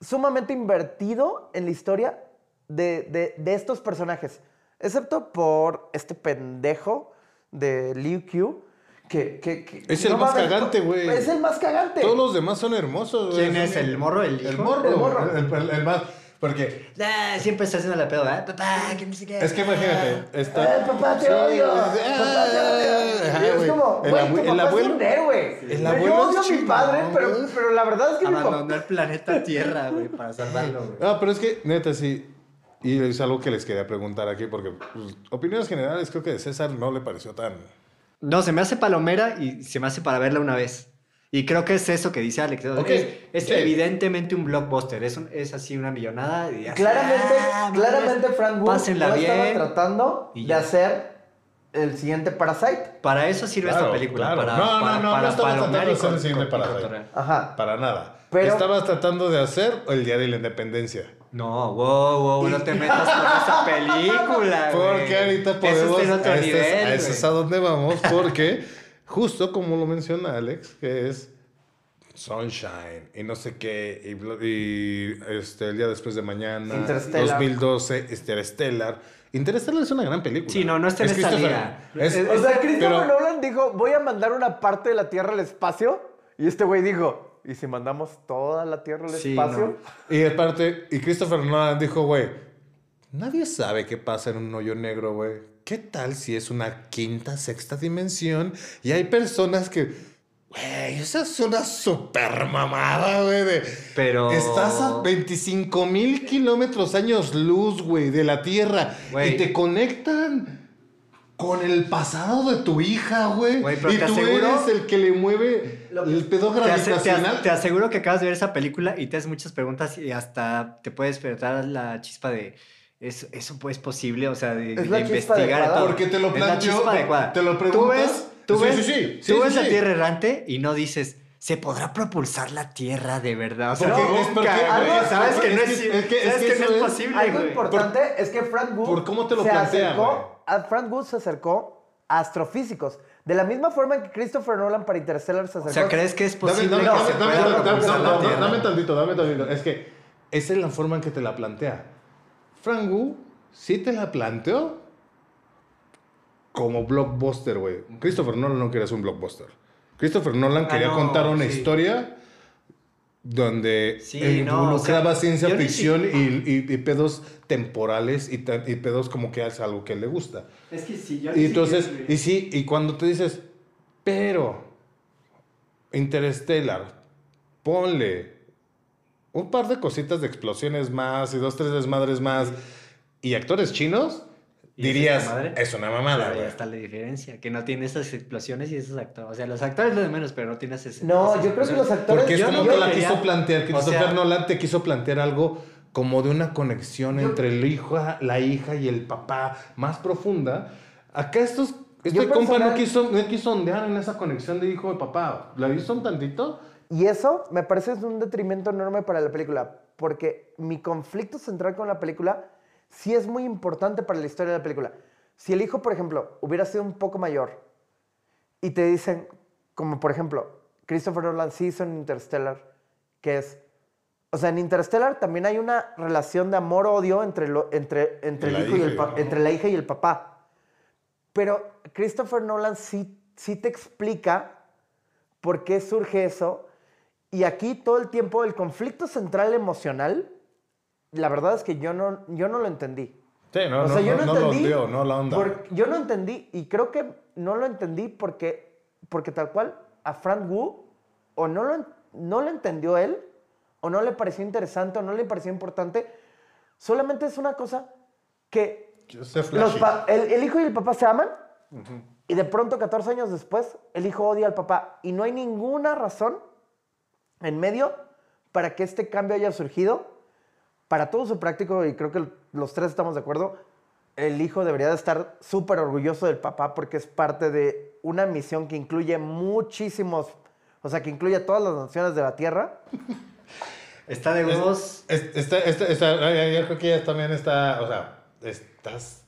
sumamente invertido en la historia de, de- de estos personajes, excepto por este pendejo de Liu Qiu. Que, que- que- Es el no más mames, cagante, güey. Es el más cagante. Todos los demás son hermosos, güey. ¿Quién es? ¿El morro? ¿El morro. El morro. El, el- el más. Porque Ah, siempre está haciendo la pedo, ¿eh? Papá, que no sé qué. es que imagínate, está. ¡Eh, papá, te Sí, odio! ¡Papá, te odio! Ajá, Y es como, El güey, abue- tu el papá abuelo- es un héroe. el Yo abuelo odio es a mi padre, pero, pero la verdad es que mi papá... Abandonó el planeta Tierra, güey, para salvarlo, güey. No, pero es que, neta, sí. Y es algo que les quería preguntar aquí, porque pues, opiniones generales, creo que de César no le pareció tan. No, se me hace palomera y se me hace para verla una vez. Y creo que es eso que dice Alex. ¿no? Es, es sí. evidentemente un blockbuster. Es, un- es así una millonada. Y así, Claramente, ah, claramente Frank Wood no estaba bien. tratando Y de hacer el siguiente Parasite. Para eso sirve Claro, esta película. claro. Para, no, no, para, no, para no estaba tratando de hacer el siguiente Parasite. Ajá. Para nada. Pero- Estabas tratando de hacer el Día de la Independencia. No, wow, wow, no te metas con esa película. Porque ahorita Eso podemos. es de otro a este es- nivel. a ese es a donde vamos. Porque, justo como lo menciona Alex, que es Sunshine y no sé qué. Y, este, el día después de mañana. Interstellar. 2012, Interstellar. Interstellar es una gran película. Sí, no, no está en Es Christopher- liga. O sea, Christopher Nolan dijo, voy a mandar una parte de la Tierra al espacio. Y este güey dijo, ¿y si mandamos toda la Tierra al Sí, espacio? Y aparte, y Christopher Nolan dijo, güey, nadie sabe qué pasa en un hoyo negro, güey. ¿Qué tal si es una quinta, sexta dimensión y hay personas que, güey, esa es una super mamada, güey, de... Pero- Estás a 25 mil kilómetros años luz, güey, de la Tierra Güey. y te conectan con el pasado de tu hija, güey. Güey, pero Y te tú aseguro- eres el que le mueve el pedo Te, hace- te gravitacional. te aseguro que acabas de ver esa película y te haces muchas preguntas y hasta te puede despertar la chispa de eso, eso pues, es posible, o sea, de, Es de la chispa investigar todo. Porque te lo Es la planteó, chispa te- adecuada. te lo Tú preguntas. ves, tú Sí, ves, sí, sí, sí, tú sí, ves la sí. Tierra errante y no dices, ¿se podrá propulsar la Tierra de verdad? O sea, Porque nunca, es porque- algo- sabes que no es es, que- es que- que que no es es- posible, Algo güey. importante es que Frank Wood por cómo te lo se plantea, acercó, a Frank Wood se acercó a astrofísicos. De la misma forma en que Christopher Nolan para Interstellar se acercó. O sea, ¿crees que es Dame, posible dame, que dame, se dame, pueda dame, propulsar dame, la dame, Tierra? dame tantito, dame tantito. Es que esa es la forma en que te la plantea. Frank Wu sí te la planteó como blockbuster, güey. Christopher Nolan no quería ser un blockbuster. Christopher Nolan Ah, quería no, contar una sí. historia donde Sí, no, involucraba o sea, ciencia ficción y, y- y pedos temporales y, pedos como que hace algo que le gusta. Es que sí, yo Y entonces, y sí, y cuando te dices, pero Interstellar, ponle un par de cositas de explosiones más y dos, tres desmadres más y actores chinos, ¿Y dirías, es una mamada, ya está la diferencia, que no tiene esas explosiones y esos actores. O sea, los actores lo de menos, pero no tienes ese. No, esas yo creo que los actores... Porque es Yo como no te la quiso plantear. o Christopher sea- Nolan te quiso plantear algo como de una conexión entre el hijo, la hija y el papá más profunda. Acá estos, este Yo compa no personal- quiso, no quiso ondear en esa conexión de hijo y papá. ¿La hizo un tantito? Y eso me parece es un detrimento enorme para la película, porque mi conflicto central con la película sí es muy importante para la historia de la película. Si el hijo, por ejemplo, hubiera sido un poco mayor y te dicen, como por ejemplo, Christopher Nolan sí hizo en Interstellar, que es, o sea, en Interstellar también hay una relación de amor-odio entre, lo- entre, entre, La el hijo y hija y el- entre la hija y el papá. Pero Christopher Nolan sí, sí te explica por qué surge eso. Y aquí todo el tiempo el conflicto central emocional, la verdad es que yo no, yo no lo entendí. Sí, no, o no, sea, yo no, lo ondeó, no la onda. por- yo no entendí y creo que no lo entendí porque, porque tal cual a Frank Wu o no lo, no lo entendió él o no le pareció interesante o no le pareció importante. Solamente es una cosa que los el, el hijo y el papá se aman y de pronto 14 años después el hijo odia al papá y no hay ninguna razón en medio para que este cambio haya surgido. Para todo su práctico, y creo que los tres estamos de acuerdo, el hijo debería de estar súper orgulloso del papá porque es parte de una misión que incluye muchísimos, o sea, que incluye a todas las naciones de la Tierra. Está de huevos. Es- Está, está, está- yo creo que ella también está, o sea, estás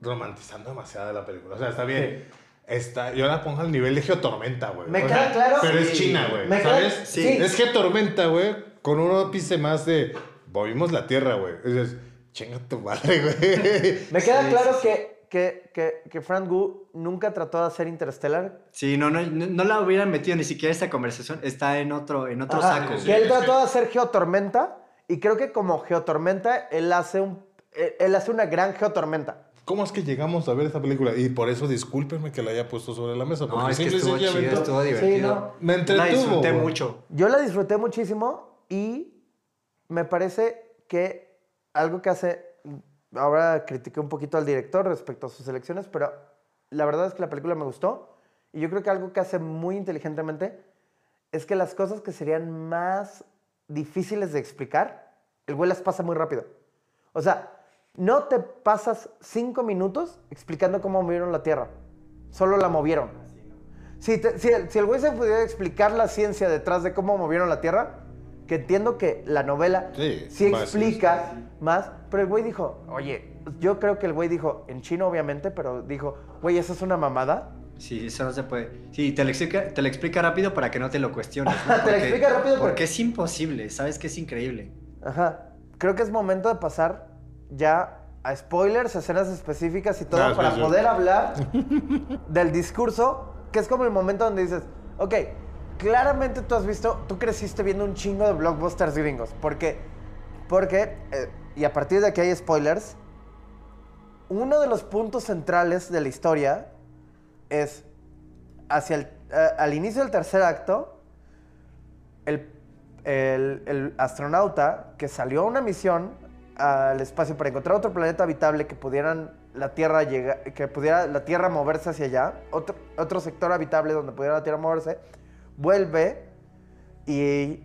romantizando demasiado la película. O sea, está bien. Está, yo la pongo al nivel de Geotormenta, güey. Me O queda sea, claro- Pero es Sí. China, güey. Me queda- ¿Sabes? sí. Es Geotormenta, güey, con un ápice más de movimos la tierra, güey. Dices, chinga tu madre, güey. Me queda Sí, claro que, que, que, que Frank Wu nunca trató de hacer Interstellar. Sí, no, no, no, la hubieran metido ni siquiera esta conversación. Está en otro, en otro Ajá, saco. que él trató de hacer Geotormenta y creo que como Geotormenta él hace, un, él- él hace una gran Geotormenta. ¿Cómo es que llegamos a ver esta película? Y por eso discúlpenme que la haya puesto sobre la mesa. No, Porque es que estuvo chido, estuvo Sí, divertido. no. Me La entretuvo. disfruté güey. mucho. Yo la disfruté muchísimo y me parece que algo que hace, ahora critiqué un poquito al director respecto a sus elecciones, pero la verdad es que la película me gustó y yo creo que algo que hace muy inteligentemente es que las cosas que serían más difíciles de explicar, el güey las pasa muy rápido. O sea, no te pasas cinco minutos explicando cómo movieron la Tierra. Solo la movieron. Si, te- si el, si el güey se pudiera explicar la ciencia detrás de cómo movieron la Tierra, que entiendo que la novela Sí, sí más, explica más, pero el güey dijo, oye, yo creo que el güey dijo, en chino obviamente, pero dijo, güey, eso es una mamada. Sí, eso no se puede. Sí, te lo explica, te lo explica rápido para que no te lo cuestiones. ¿no? Te lo explica rápido porque- Porque es imposible, sabes que es increíble. Ajá. Creo que es momento de pasar ya a spoilers, escenas específicas y todo para sí. poder hablar del discurso, que es como el momento donde dices, ok, claramente tú has visto, tú creciste viendo un chingo de blockbusters gringos, porque, porque, eh, y a partir de aquí hay spoilers, uno de los puntos centrales de la historia es hacia el, eh, al inicio del tercer acto, el, el- el astronauta que salió a una misión al espacio para encontrar otro planeta habitable que pudieran la Tierra llega- que pudiera la Tierra moverse hacia allá, otro, otro sector habitable donde pudiera la Tierra moverse, vuelve y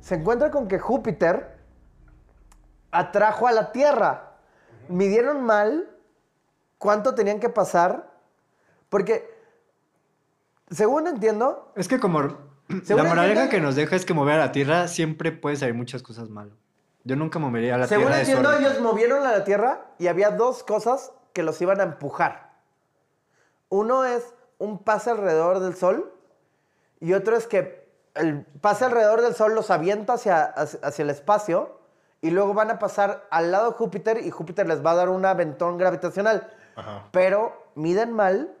se encuentra con que Júpiter atrajo a la Tierra. Midieron mal cuánto tenían que pasar, porque según entiendo, Es que como la moraleja que nos deja es que mover a la Tierra siempre puede salir muchas cosas mal. Yo nunca movería a la Según Tierra de entiendo, ellos movieron a la Tierra y había dos cosas que los iban a empujar. Uno es un pase alrededor del Sol y otro es que el pase alrededor del Sol los avienta hacia, hacia, hacia el espacio y luego van a pasar al lado de Júpiter y Júpiter les va a dar un aventón gravitacional. Ajá. Pero miden mal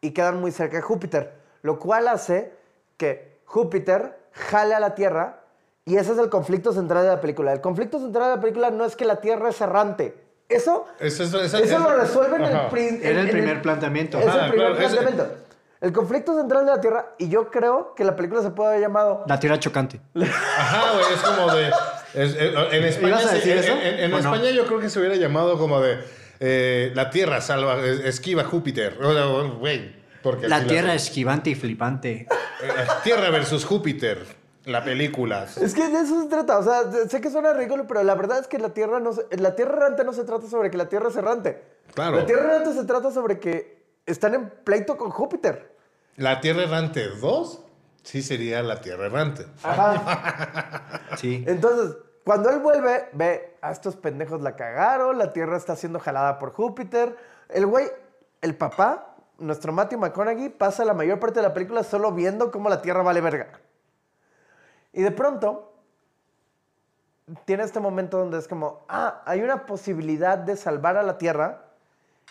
y quedan muy cerca de Júpiter, lo cual hace que Júpiter jale a la Tierra y ese es el conflicto central de la película. El conflicto central de la película no es que la Tierra es errante. Eso, Eso, eso, eso- eso lo resuelven en el, Era el en- en primer planteamiento. Es Ah, el primer claro, ese- planteamiento. El conflicto central de la Tierra, y yo creo que la película se puede haber llamado La Tierra chocante. Ajá, güey, es como de. es- en España, ¿Ibas a se- decir en- eso? en, en ¿O no? España yo creo que se hubiera llamado como de eh, La Tierra salva, es- esquiva Júpiter. Güey. Porque La Tierra esquivante y flipante. eh, Tierra versus Júpiter, la película. Es que de eso se trata. O sea, sé que suena ridículo, pero la verdad es que la Tierra no se- la Tierra errante no se trata sobre que la Tierra es errante. Claro. La Tierra errante se trata sobre que están en pleito con Júpiter. La Tierra Errante 2 sí sería la Tierra Errante. Ajá. Sí. Entonces, cuando él vuelve, ve a estos pendejos la cagaron, la Tierra está siendo jalada por Júpiter. El güey, el papá, nuestro Matthew McConaughey, pasa la mayor parte de la película solo viendo cómo la Tierra vale verga. Y de pronto, tiene este momento donde es como, ah, hay una posibilidad de salvar a la Tierra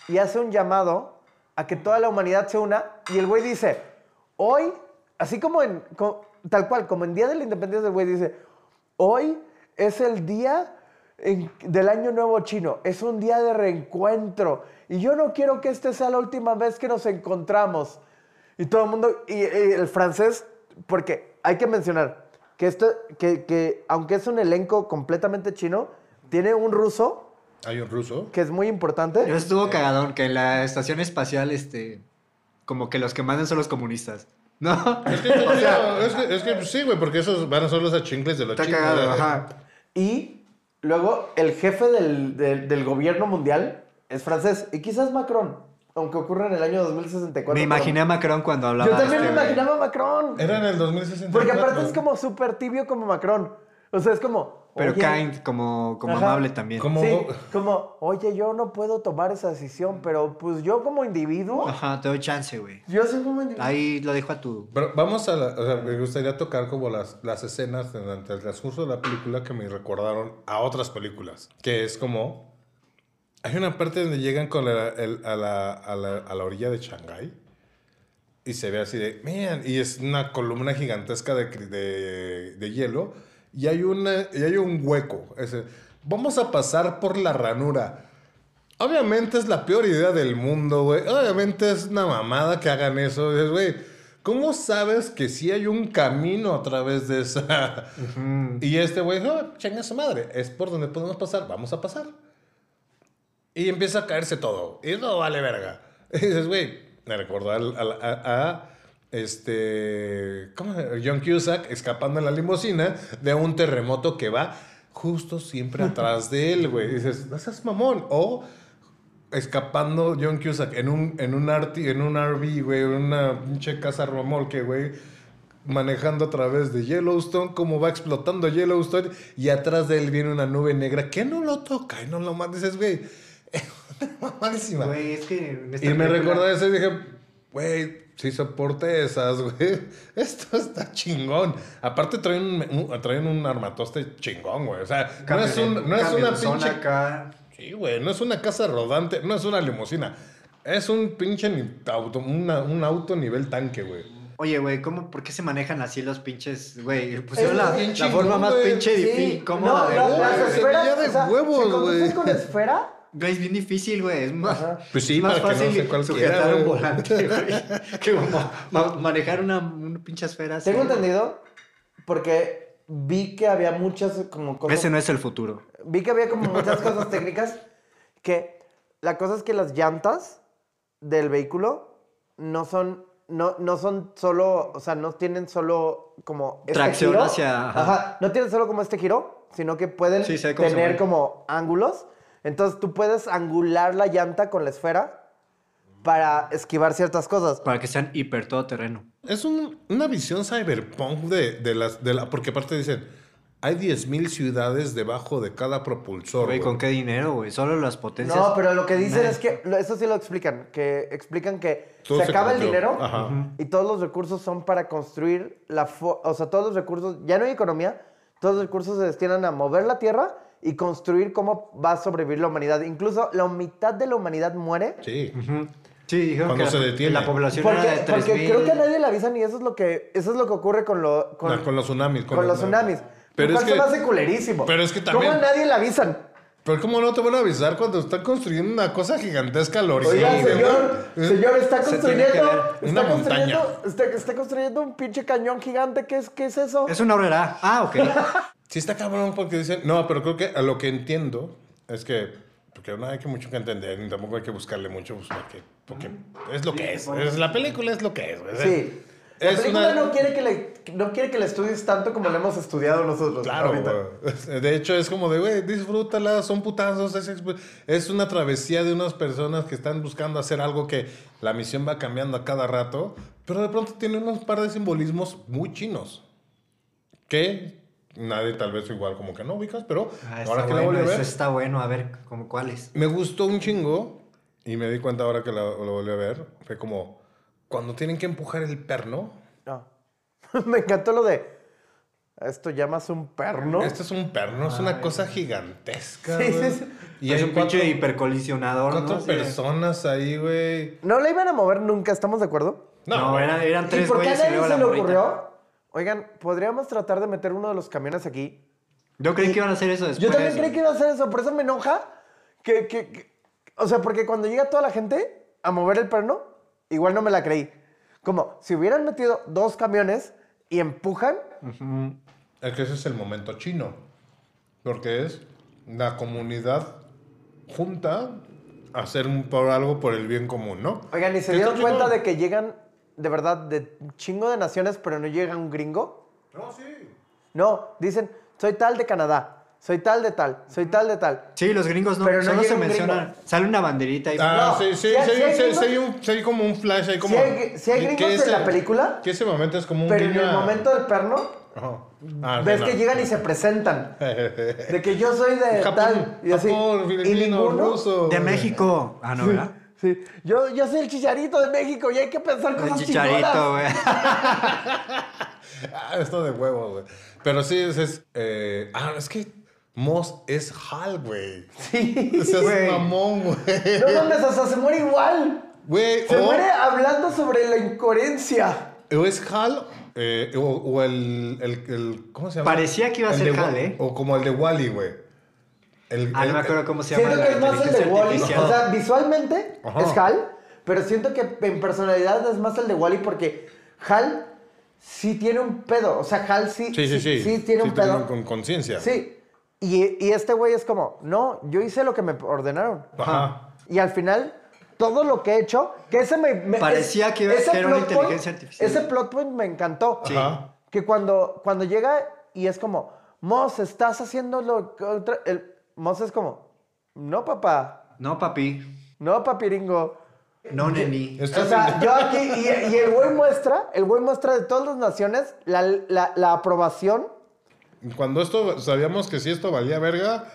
y hace un llamado a que toda la humanidad se una y el güey dice, hoy, así como en, tal cual, como en Día de la Independencia, el güey dice, hoy es el día del Año Nuevo Chino, es un día de reencuentro y yo no quiero que esta sea la última vez que nos encontramos. Y todo el mundo, y el francés, porque hay que mencionar que esto, que, que aunque es un elenco completamente chino, tiene un ruso Hay un ruso. que es muy importante. Yo estuvo cagadón que en la estación espacial, este, como que los que mandan son los comunistas. ¿No? Es que, es que, es que, pues, sí, güey, porque esos van a ser los achincles de los Está chinos. ajá. Y luego el jefe del, del- del gobierno mundial es francés. Y quizás Macron, aunque ocurra en el año 2064. Me pero- imaginé a Macron cuando hablaba. Yo también este, me güey. imaginaba a Macron. Era en el 2064. Porque aparte es como súper tibio como Macron. O sea, es como... Pero oye, kind, como, como Ajá. amable también. Como- Sí, como, oye, yo no puedo tomar esa decisión, pero pues yo como individuo, Ajá, te doy chance, güey. yo soy como individuo. Ahí lo dejo a tu... Pero vamos a la, o sea, me gustaría tocar como las, las escenas durante el transcurso de la película que me recordaron a otras películas. Que es como... Hay una parte donde llegan con la- el- a, la, a, la, a la orilla de Shanghái y se ve así de, man, y es una columna gigantesca de, de, de hielo y hay, una, y hay un hueco. Ese, vamos a pasar por la ranura. Obviamente es la peor idea del mundo, güey. Obviamente es una mamada que hagan eso. Güey, ¿cómo sabes que sí hay un camino a través de esa? Y este güey, no, chinga su madre, es por donde podemos pasar, vamos a pasar. Y empieza a caerse todo. Y no vale verga. Y dices, güey, me recordó a, a este, ¿cómo? John Cusack escapando en la limusina de un terremoto que va justo siempre atrás de él, güey. Dices, no seas mamón. O escapando John Cusack en un, en un, RT en un RV, güey, en una pinche casa remolque, güey, manejando a través de Yellowstone, como va explotando Yellowstone, y atrás de él viene una nube negra que no lo toca y no lo manda. Dices, güey, mamadísima. Güey, es que en esta Y me recordó eso y dije, güey, si soporte esas, güey. Esto está chingón. Aparte traen un, un- traen un armatoste chingón, güey. O sea, no es, un- no es una pinche... acá. Sí, güey, no es una casa rodante, no es una limusina. Es un pinche ni- auto, una- un auto nivel tanque, güey. Oye, güey, ¿cómo, ¿por qué se manejan así los pinches, güey? Pusieron Es la, la forma más pinche Sí, difícil, cómoda no, de la- las esferas, de o sea, huevos, güey. con esfera, Güey, es bien difícil, güey. Es más, Pues sí, es más que no fácil se cualquiera, sujetar un güey. volante, güey. Que como ma- manejar una, una pinche esfera así. tengo entendido, porque vi que había muchas como cosas... Ese no es el futuro. Vi que había como muchas cosas técnicas que la cosa es que las llantas del vehículo no son no, no son solo, o sea, no tienen solo como este Tracción giro. hacia- ajá. Ajá, no tienen solo como este giro, sino que pueden Sí, sé tener como ángulos. Entonces tú puedes angular la llanta con la esfera para esquivar ciertas cosas. Para que sean hiper todoterreno. Es un- una visión cyberpunk de, de las... De la, porque aparte dicen, hay 10.000 ciudades debajo de cada propulsor. Güey. ¿con qué dinero, güey? Solo las potencias. No, pero lo que dicen Nah. es que, eso sí lo explican, que explican que Todo se se acaba el control. dinero Ajá. y todos los recursos son para construir la, o sea, todos los recursos, ya no hay economía, todos los recursos se destinan a mover la tierra y construir cómo va a sobrevivir la humanidad. Incluso la mitad de la humanidad muere Sí. Sí, dijeron Cuando que se la, detiene. la población porque, era de porque 3.000. creo que a nadie le avisan y eso es lo que, eso es lo que ocurre con, lo, con, Ah, con los tsunamis. con los tsunamis. Pero es que- hace culerísimo. pero es que también- ¿Cómo a nadie le avisan? Pero ¿cómo no te van a avisar cuando están construyendo una cosa gigantesca al horizonte? Oiga, señor, güey? señor, está construyendo, ver. está Una construyendo, montaña. está, está construyendo un pinche cañón gigante. ¿Qué es, qué es eso? Es una horrera. Ah, ok. Sí está cabrón porque dicen... No, pero creo que a lo que entiendo es que... Porque no hay que mucho que entender, ni tampoco hay que buscarle mucho, pues, porque, porque es lo que es. es. La película es lo que es. güey. Sí. La Es película una- no, quiere que le, no quiere que la estudies tanto como la hemos estudiado nosotros. Claro. De hecho, es como de, güey, disfrútala, son putazos. Es, es una travesía de unas personas que están buscando hacer algo que la misión va cambiando a cada rato, pero de pronto tiene unos par de simbolismos muy chinos. Que nadie tal vez igual como que no ubicas, pero Ah, ahora que la bueno, volví a eso ver, está bueno. A ver, ¿cómo cuáles? me gustó un chingo y me di cuenta ahora que la, la volví a ver. Fue como cuando tienen que empujar el perno. No. Me encantó lo de. Esto llamas un perno. Este es un perno, es una cosa gigantesca. Sí, sí, sí. Y es un pinche hipercolisionador, Cuatro ¿no? Personas ahí, güey. No la iban a mover nunca, ¿estamos de acuerdo? No, eran, eran ¿Y tres por qué a y nadie se la le ocurrió? Oigan, ¿podríamos tratar de meter uno de los camiones aquí? Yo creí que iban a hacer eso después. Yo también creí que iba a hacer eso, por eso me enoja que, que- que- O sea, porque cuando llega toda la gente a mover el perno, igual no me la creí. Como, si hubieran metido dos camiones y empujan, Es que ese es el momento chino. Porque es la comunidad junta a hacer un, por algo por el bien común, ¿no? oigan, ¿y se ¿Qué dieron cuenta de que llegan, de verdad, de chingo de naciones, pero no llega un gringo? No, sí. No, dicen, soy tal de Canadá, soy tal de tal, soy tal de tal. Sí, los gringos no, Pero no solo llega se un mencionan. gringo. Sale una banderita y. Ah, No, sí, sí, sí, hay- sí, hay sí, gringos- sí hay un- sí hay como un flash ahí como... Si hay, si hay que- gringos que en ese- la película, Que ese momento es como un pero en guiño el a- momento del perno, Ajá. Ah, ves no. que llegan y se presentan. De que yo soy de Japón, tal. Y así. Japón, y filipino, ninguno. ruso. De México. Ah, no, ¿verdad? Sí. Yo, yo soy el chicharito de México y hay que pensar El cosas chicharito, chingonas. güey. Ah, esto de huevo, güey. Pero sí, es... es, eh, ah, es que Moss es Hal, güey. Sí. O sea, Güey. es mamón, güey. No mames, o sea, se muere igual. Güey, Se o- muere hablando sobre la incoherencia. O es Hal, eh, o, o el, el, el- ¿Cómo se llama? Parecía que iba a El ser Hal, ¿eh? O como el de Wally, güey. El- Ah, el- no me acuerdo cómo se llama. Siento que es más el de Wally. O sea, visualmente Ajá. es Hal, pero siento que en personalidad es más el de Wally porque Hal sí tiene un pedo. O sea, Hal sí, Sí, sí, sí. sí tiene un pedo. Con conciencia. Sí. Y, y este güey es como, no, yo hice lo que me ordenaron. Ajá. Y al final, todo lo que he hecho, que ese me... me- Parecía es- que ese que era una inteligencia point- artificial. Ese plot point me encantó. Ajá. Que cuando, cuando llega y es como, Moss, estás haciendo lo. El, Moss es como, no, papá, No, papi. no, papiringo. No, neni. O sea, yo aquí, y, y el güey muestra, el güey muestra de todas las naciones la, la, la aprobación. Cuando esto sabíamos que si esto valía verga,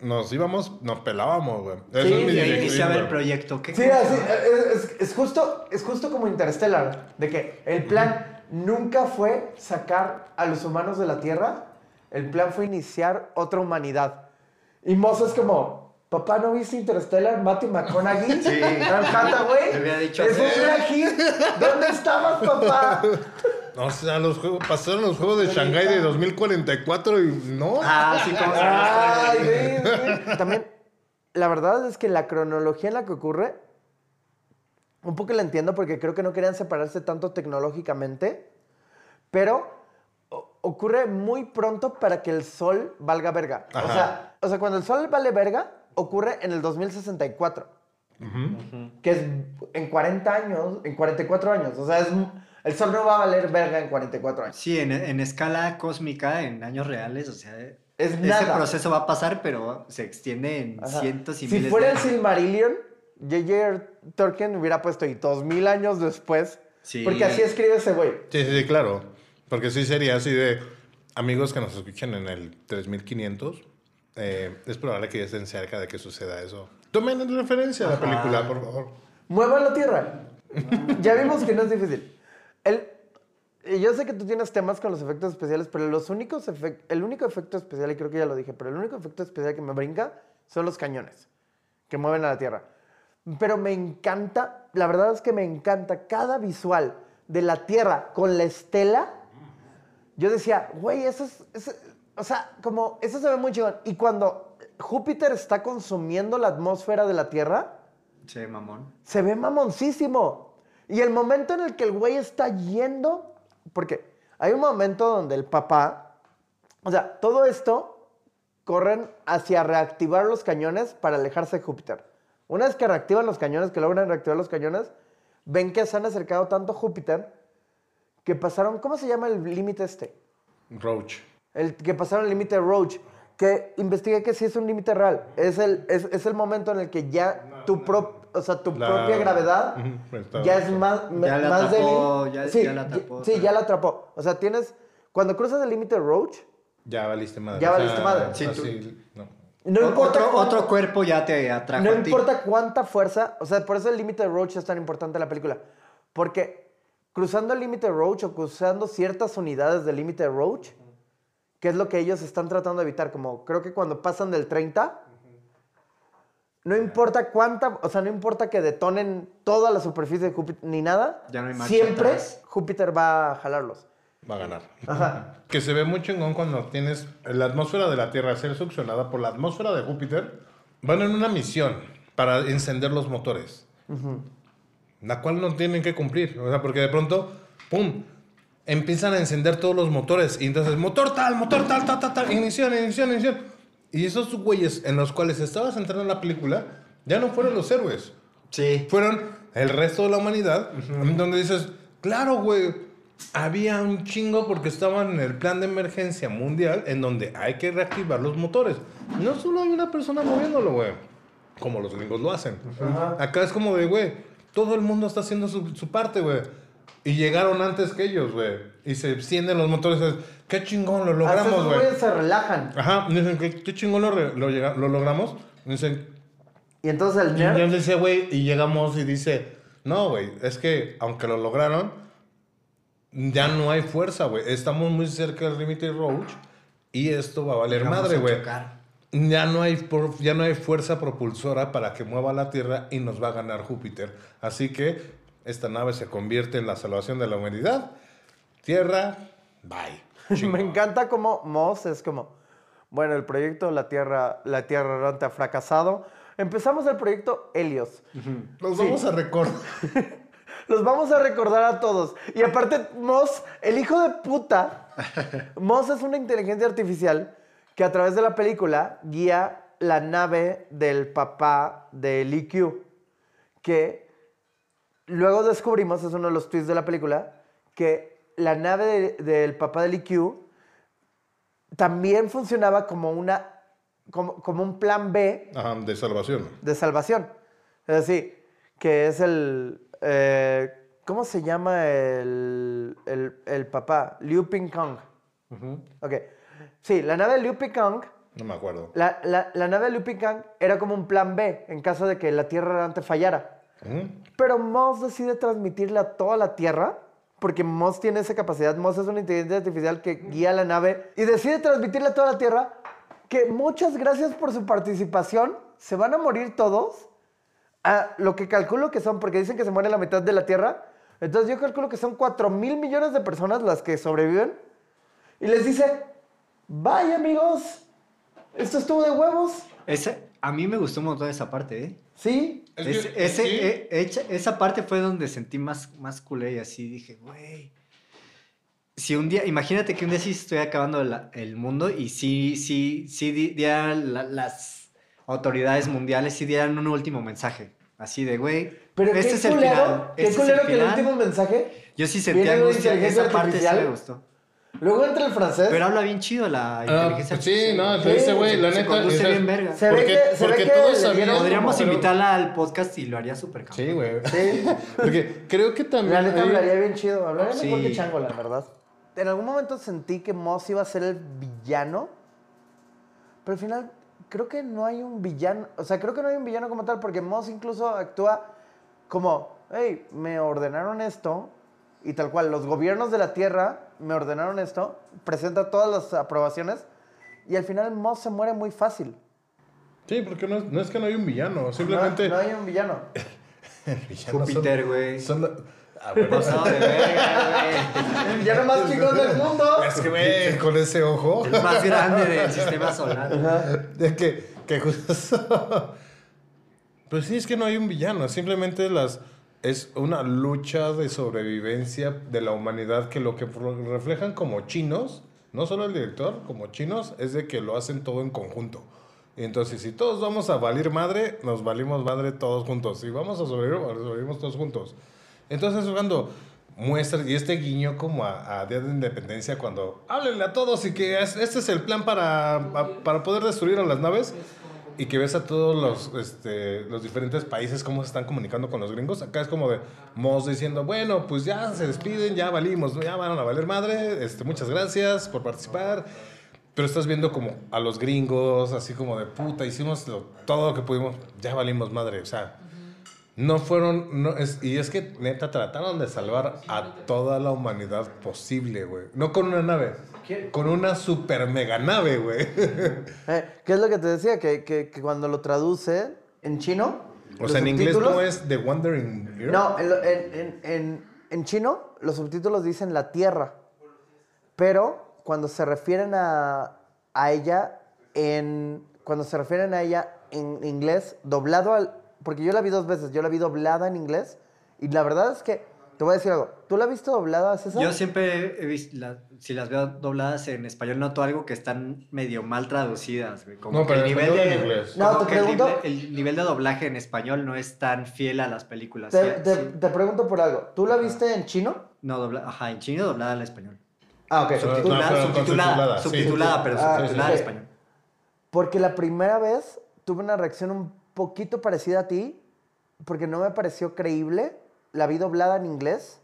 nos íbamos, nos pelábamos, güey. Eso Sí, es mi Y ahí iniciaba el proyecto. ¿Qué Sí, así, es, es- es justo, es justo como Interstellar, de que el plan nunca fue sacar a los humanos de la Tierra, el plan fue iniciar otra humanidad. Y Moss es como, papá, ¿no viste Interstellar? Matthew McConaughey, Sí. Hathaway, Te dicho es un gran hit. ¿Dónde estabas, papá? O sea, los juegos, pasaron los juegos de Shanghai de 2044 y no. Ah, sí, como Ay, sí, sí. También, la verdad es que la cronología en la que ocurre, un poco la entiendo porque creo que no querían separarse tanto tecnológicamente, pero ocurre muy pronto para que el sol valga verga. O sea, o sea, cuando el sol vale verga, ocurre en el 2064. Que es en 40 años, en 44 años. O sea, es, el sol no va a valer verga en 44 años. Sí, en, en escala cósmica, en años reales, o sea, Es ese proceso va a pasar, pero se extiende en Ajá. cientos y si miles fuera de el Silmarillion, J.J. Tolkien hubiera puesto y dos mil años después. Sí. Porque así escribe ese güey. Sí, sí, sí, claro. Porque sí sería así de amigos que nos escuchan en el 3500. eh, es probable que ya estén cerca de que suceda eso. Tomen en referencia la película, por favor. Mueva la tierra. ya vimos que no es difícil. El, yo sé que tú tienes temas con los efectos especiales, pero los únicos efec- el único efecto especial, y creo que ya lo dije, pero el único efecto especial que me brinca son los cañones que mueven a la tierra. Pero me encanta, la verdad es que me encanta cada visual de la tierra con la estela. Yo decía, güey, eso es, eso- o sea, como, eso se ve muy chingón. Y cuando Júpiter está consumiendo la atmósfera de la Tierra, Sí, mamón. se ve mamoncísimo. Y el momento en el que el güey está yendo, porque hay un momento donde el papá, o sea, todo esto corren hacia reactivar los cañones para alejarse de Júpiter. Una vez que reactivan los cañones, que logran reactivar los cañones, ven que se han acercado tanto a Júpiter que pasaron, ¿cómo se llama el límite este? Roach. El que pasaron el límite Roach, que investigué que sí es un límite real. Es el, es, es el momento en el que ya tu, pro- o sea, tu La- propia gravedad está- ya es más, Ya la más atrapó, débil. ya- sí, ya la atrapó, Sí, ya la atrapó. O sea, tienes, cuando cruzas el límite Roach, Ya valiste madre. Ya O sea, valiste madre. así, Sí, no. no O- importa, otro, cuánto- otro cuerpo ya te atrajo no a ti. importa cuánta fuerza, o sea, por eso el límite Roach es tan importante en la película. Porque cruzando el límite Roach o cruzando ciertas unidades del límite Roach, que es lo que ellos están tratando de evitar, como creo que cuando pasan del 30, no importa cuánta, o sea, no importa que detonen toda la superficie de Júpiter ni nada, Ya no hay marcha siempre atrás. Júpiter va a jalarlos. Va a ganar. Ajá. Que se ve muy chingón cuando tienes la atmósfera de la Tierra ser succionada por la atmósfera de Júpiter. Van en una misión para encender los motores. La cual no tienen que cumplir. O sea, porque de pronto, ¡pum! Empiezan a encender todos los motores. Y entonces, motor tal, motor tal, tal, tal, tal, ignición, ignición, ignición. Y esos güeyes en los cuales estaba centrada la película, ya no fueron los héroes. Sí. Fueron el resto de la humanidad, donde dices, claro, güey, había un chingo porque estaban en el plan de emergencia mundial en donde hay que reactivar los motores. No solo hay una persona moviéndolo, güey, como los gringos lo hacen. Acá es como de, güey, todo el mundo está haciendo su, su parte, güey. Y llegaron antes que ellos, güey. Y se encienden los motores. y Qué chingón, lo Hasta logramos, güey. se relajan. Ajá, y dicen, qué, qué chingón lo, lo llega- lo logramos. Y dicen, Y entonces el y ya nerd, dice, güey, y llegamos y dice, no, güey, es que aunque lo lograron, ya no hay fuerza, güey. Estamos muy cerca del límite Roach y esto va a valer Vamos madre, a güey. Ya no, hay por- ya no hay fuerza propulsora para que mueva la Tierra y nos va a ganar Júpiter. Así que esta nave se convierte en la salvación de la humanidad. Tierra, bye. me encanta como Moss es como, bueno, el proyecto La Tierra, la Tierra Errante ha fracasado. Empezamos el proyecto Helios. Sí. vamos a recordar. Los vamos a recordar a todos. Y aparte, Moss, el hijo de puta, Moss es una inteligencia artificial que a través de la película guía la nave del papá de Lee Q, que luego descubrimos, es uno de los twists de la película, que la nave de- del papá del IQ también funcionaba como, una, como, como un plan B Ajá, de salvación. de salvación. Es decir, que es el... eh, ¿Cómo se llama el, el, el papá? Liu Ping Kong. Ok. Sí, la nave de Liu No me acuerdo. la, la- la nave de Liu era como un plan B en caso de que la Tierra antes fallara. Pero Moss decide transmitirle a toda la Tierra, porque Moss tiene esa capacidad. Moss es una inteligencia artificial que guía la nave y decide transmitirle a toda la Tierra que muchas gracias por su participación, se van a morir todos. A lo que calculo que son, porque dicen que se muere la mitad de la Tierra. Entonces yo calculo que son 4 mil millones de personas las que sobreviven. Y les dice, bye amigos, esto estuvo de huevos. Ese, a mí me gustó un montón esa parte, ¿eh? Sí, Es Ese- sí. eh, echa- esa parte fue donde sentí más, más culé y así dije, güey. Si un día, imagínate que un día sí estoy acabando la- el mundo y sí, sí, sí di- dieran la- las autoridades mundiales, sí dieran un último mensaje. Así de, güey, pero este qué es el culero, final. qué este es el culero que el último mensaje Yo sí una angustia, esa parte sí me gustó. Luego entra el francés. Pero habla bien chido la Ah, inteligencia pues sí, artificial. no, te Sí, dice, güey, la neta. bien verga. Se ve porque, que- se ve porque que todos le sabían. Podríamos pero- invitarla al podcast y lo haría súper cabrón. Sí, güey. Sí. Porque creo que también. La neta hay- hablaría bien chido. Hablaría mejor Sí. que Chango, la verdad. En algún momento sentí que Moss iba a ser el villano. Pero al final creo que no hay un villano. O sea, creo que no hay un villano como tal. Porque Moss incluso actúa como, hey, me ordenaron esto. Y tal cual, los gobiernos de la Tierra me ordenaron esto. Presenta todas las aprobaciones. Y al final Moss se muere muy fácil. Sí, porque no, es- no es que no hay un villano. No, Simplemente. no hay un villano. el villano son- Júpiter, güey. son la- Ah, bueno. De verga, El villano más chingón del mundo. Es que, güey, con ese ojo. güey. El más grande del sistema solar. De que, que justo. Pues sí, es que no hay un villano. Simplemente las. Es una lucha de sobrevivencia de la humanidad que lo que reflejan como chinos, no solo el director, como chinos, es de que lo hacen todo en conjunto. Entonces, si todos vamos a valer madre, nos valimos madre todos juntos. Si vamos a sobrevivir, sobrevivimos todos juntos. Entonces, cuando muestra, y este guiño como a, Día de Independencia, cuando háblenle a todos y que es- este es el plan para, para poder destruir a las naves, y que ves a todos los, este, los diferentes países cómo se están comunicando con los gringos, acá es como de Moss diciendo, bueno, pues ya se despiden, ya valimos, ya van a valer madre, este, muchas gracias por participar. Pero estás viendo como a los gringos, así como de puta, hicimos lo- todo lo que pudimos, ya valimos madre. O sea, no fueron, no, es, y es que neta trataron de salvar a toda la humanidad posible, güey. No con una nave, con una super mega nave, güey. Eh, ¿Qué es lo que te decía? Que, que- que cuando lo traduce en chino. O los sea, en inglés subtítulos- no es The Wandering Earth. No, en- en- en- en chino los subtítulos dicen la tierra. Pero cuando se refieren a, a ella en. Cuando se refieren a ella en inglés, doblado al. Porque yo la vi dos veces, yo la vi doblada en inglés. Y la verdad es que. Te voy a decir algo. ¿Tú la has visto doblada, César? Yo siempre he visto, la- si las veo dobladas en español, noto algo que están medio mal traducidas, güey. Como No, que pero el en nivel de, en inglés. No, como te el pregunto- el, nivel de doblaje en español no es tan fiel a las películas. Te, Sí, te- sí. te pregunto por algo. ¿Tú la viste en chino? No, dobla, ajá, en chino doblada al español. Ah, ok. Subtitulada, pero con subtitulada, subtitulada, sí. subtitulada, pero Ah, subtitulada sí. al español. Porque la primera vez tuve una reacción un poquito parecida a ti, porque no me pareció creíble. La vi doblada en inglés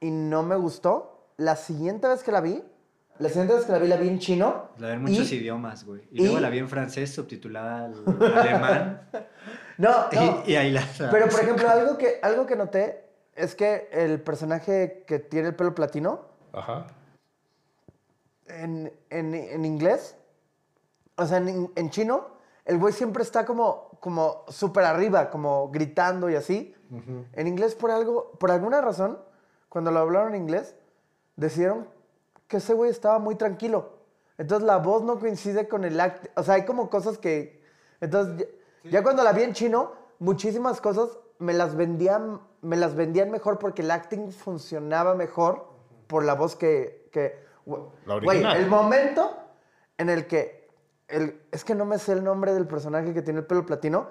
y no me gustó. La siguiente vez que la vi, la siguiente vez que la vi, la vi en chino. La ven muchos y- idiomas, güey. Y, y- luego la vi en francés, subtitulada al alemán. No, no. y, y ahí la. Pero, por ejemplo, algo que, algo que noté es que el personaje que tiene el pelo platino, Ajá. en, en- en inglés, o sea, en, en chino, el güey siempre está como, como súper arriba, como gritando y así. En inglés, por algo, por alguna razón, cuando lo hablaron en inglés, decidieron que ese güey estaba muy tranquilo. Entonces la voz no coincide con el act. O sea, hay como cosas que. Entonces, ya, ya cuando la vi en chino, muchísimas cosas me las vendían, me las vendían mejor porque el acting funcionaba mejor por la voz que. que La Güey, original. el momento en el que. El, es que no me sé el nombre del personaje que tiene el pelo platino,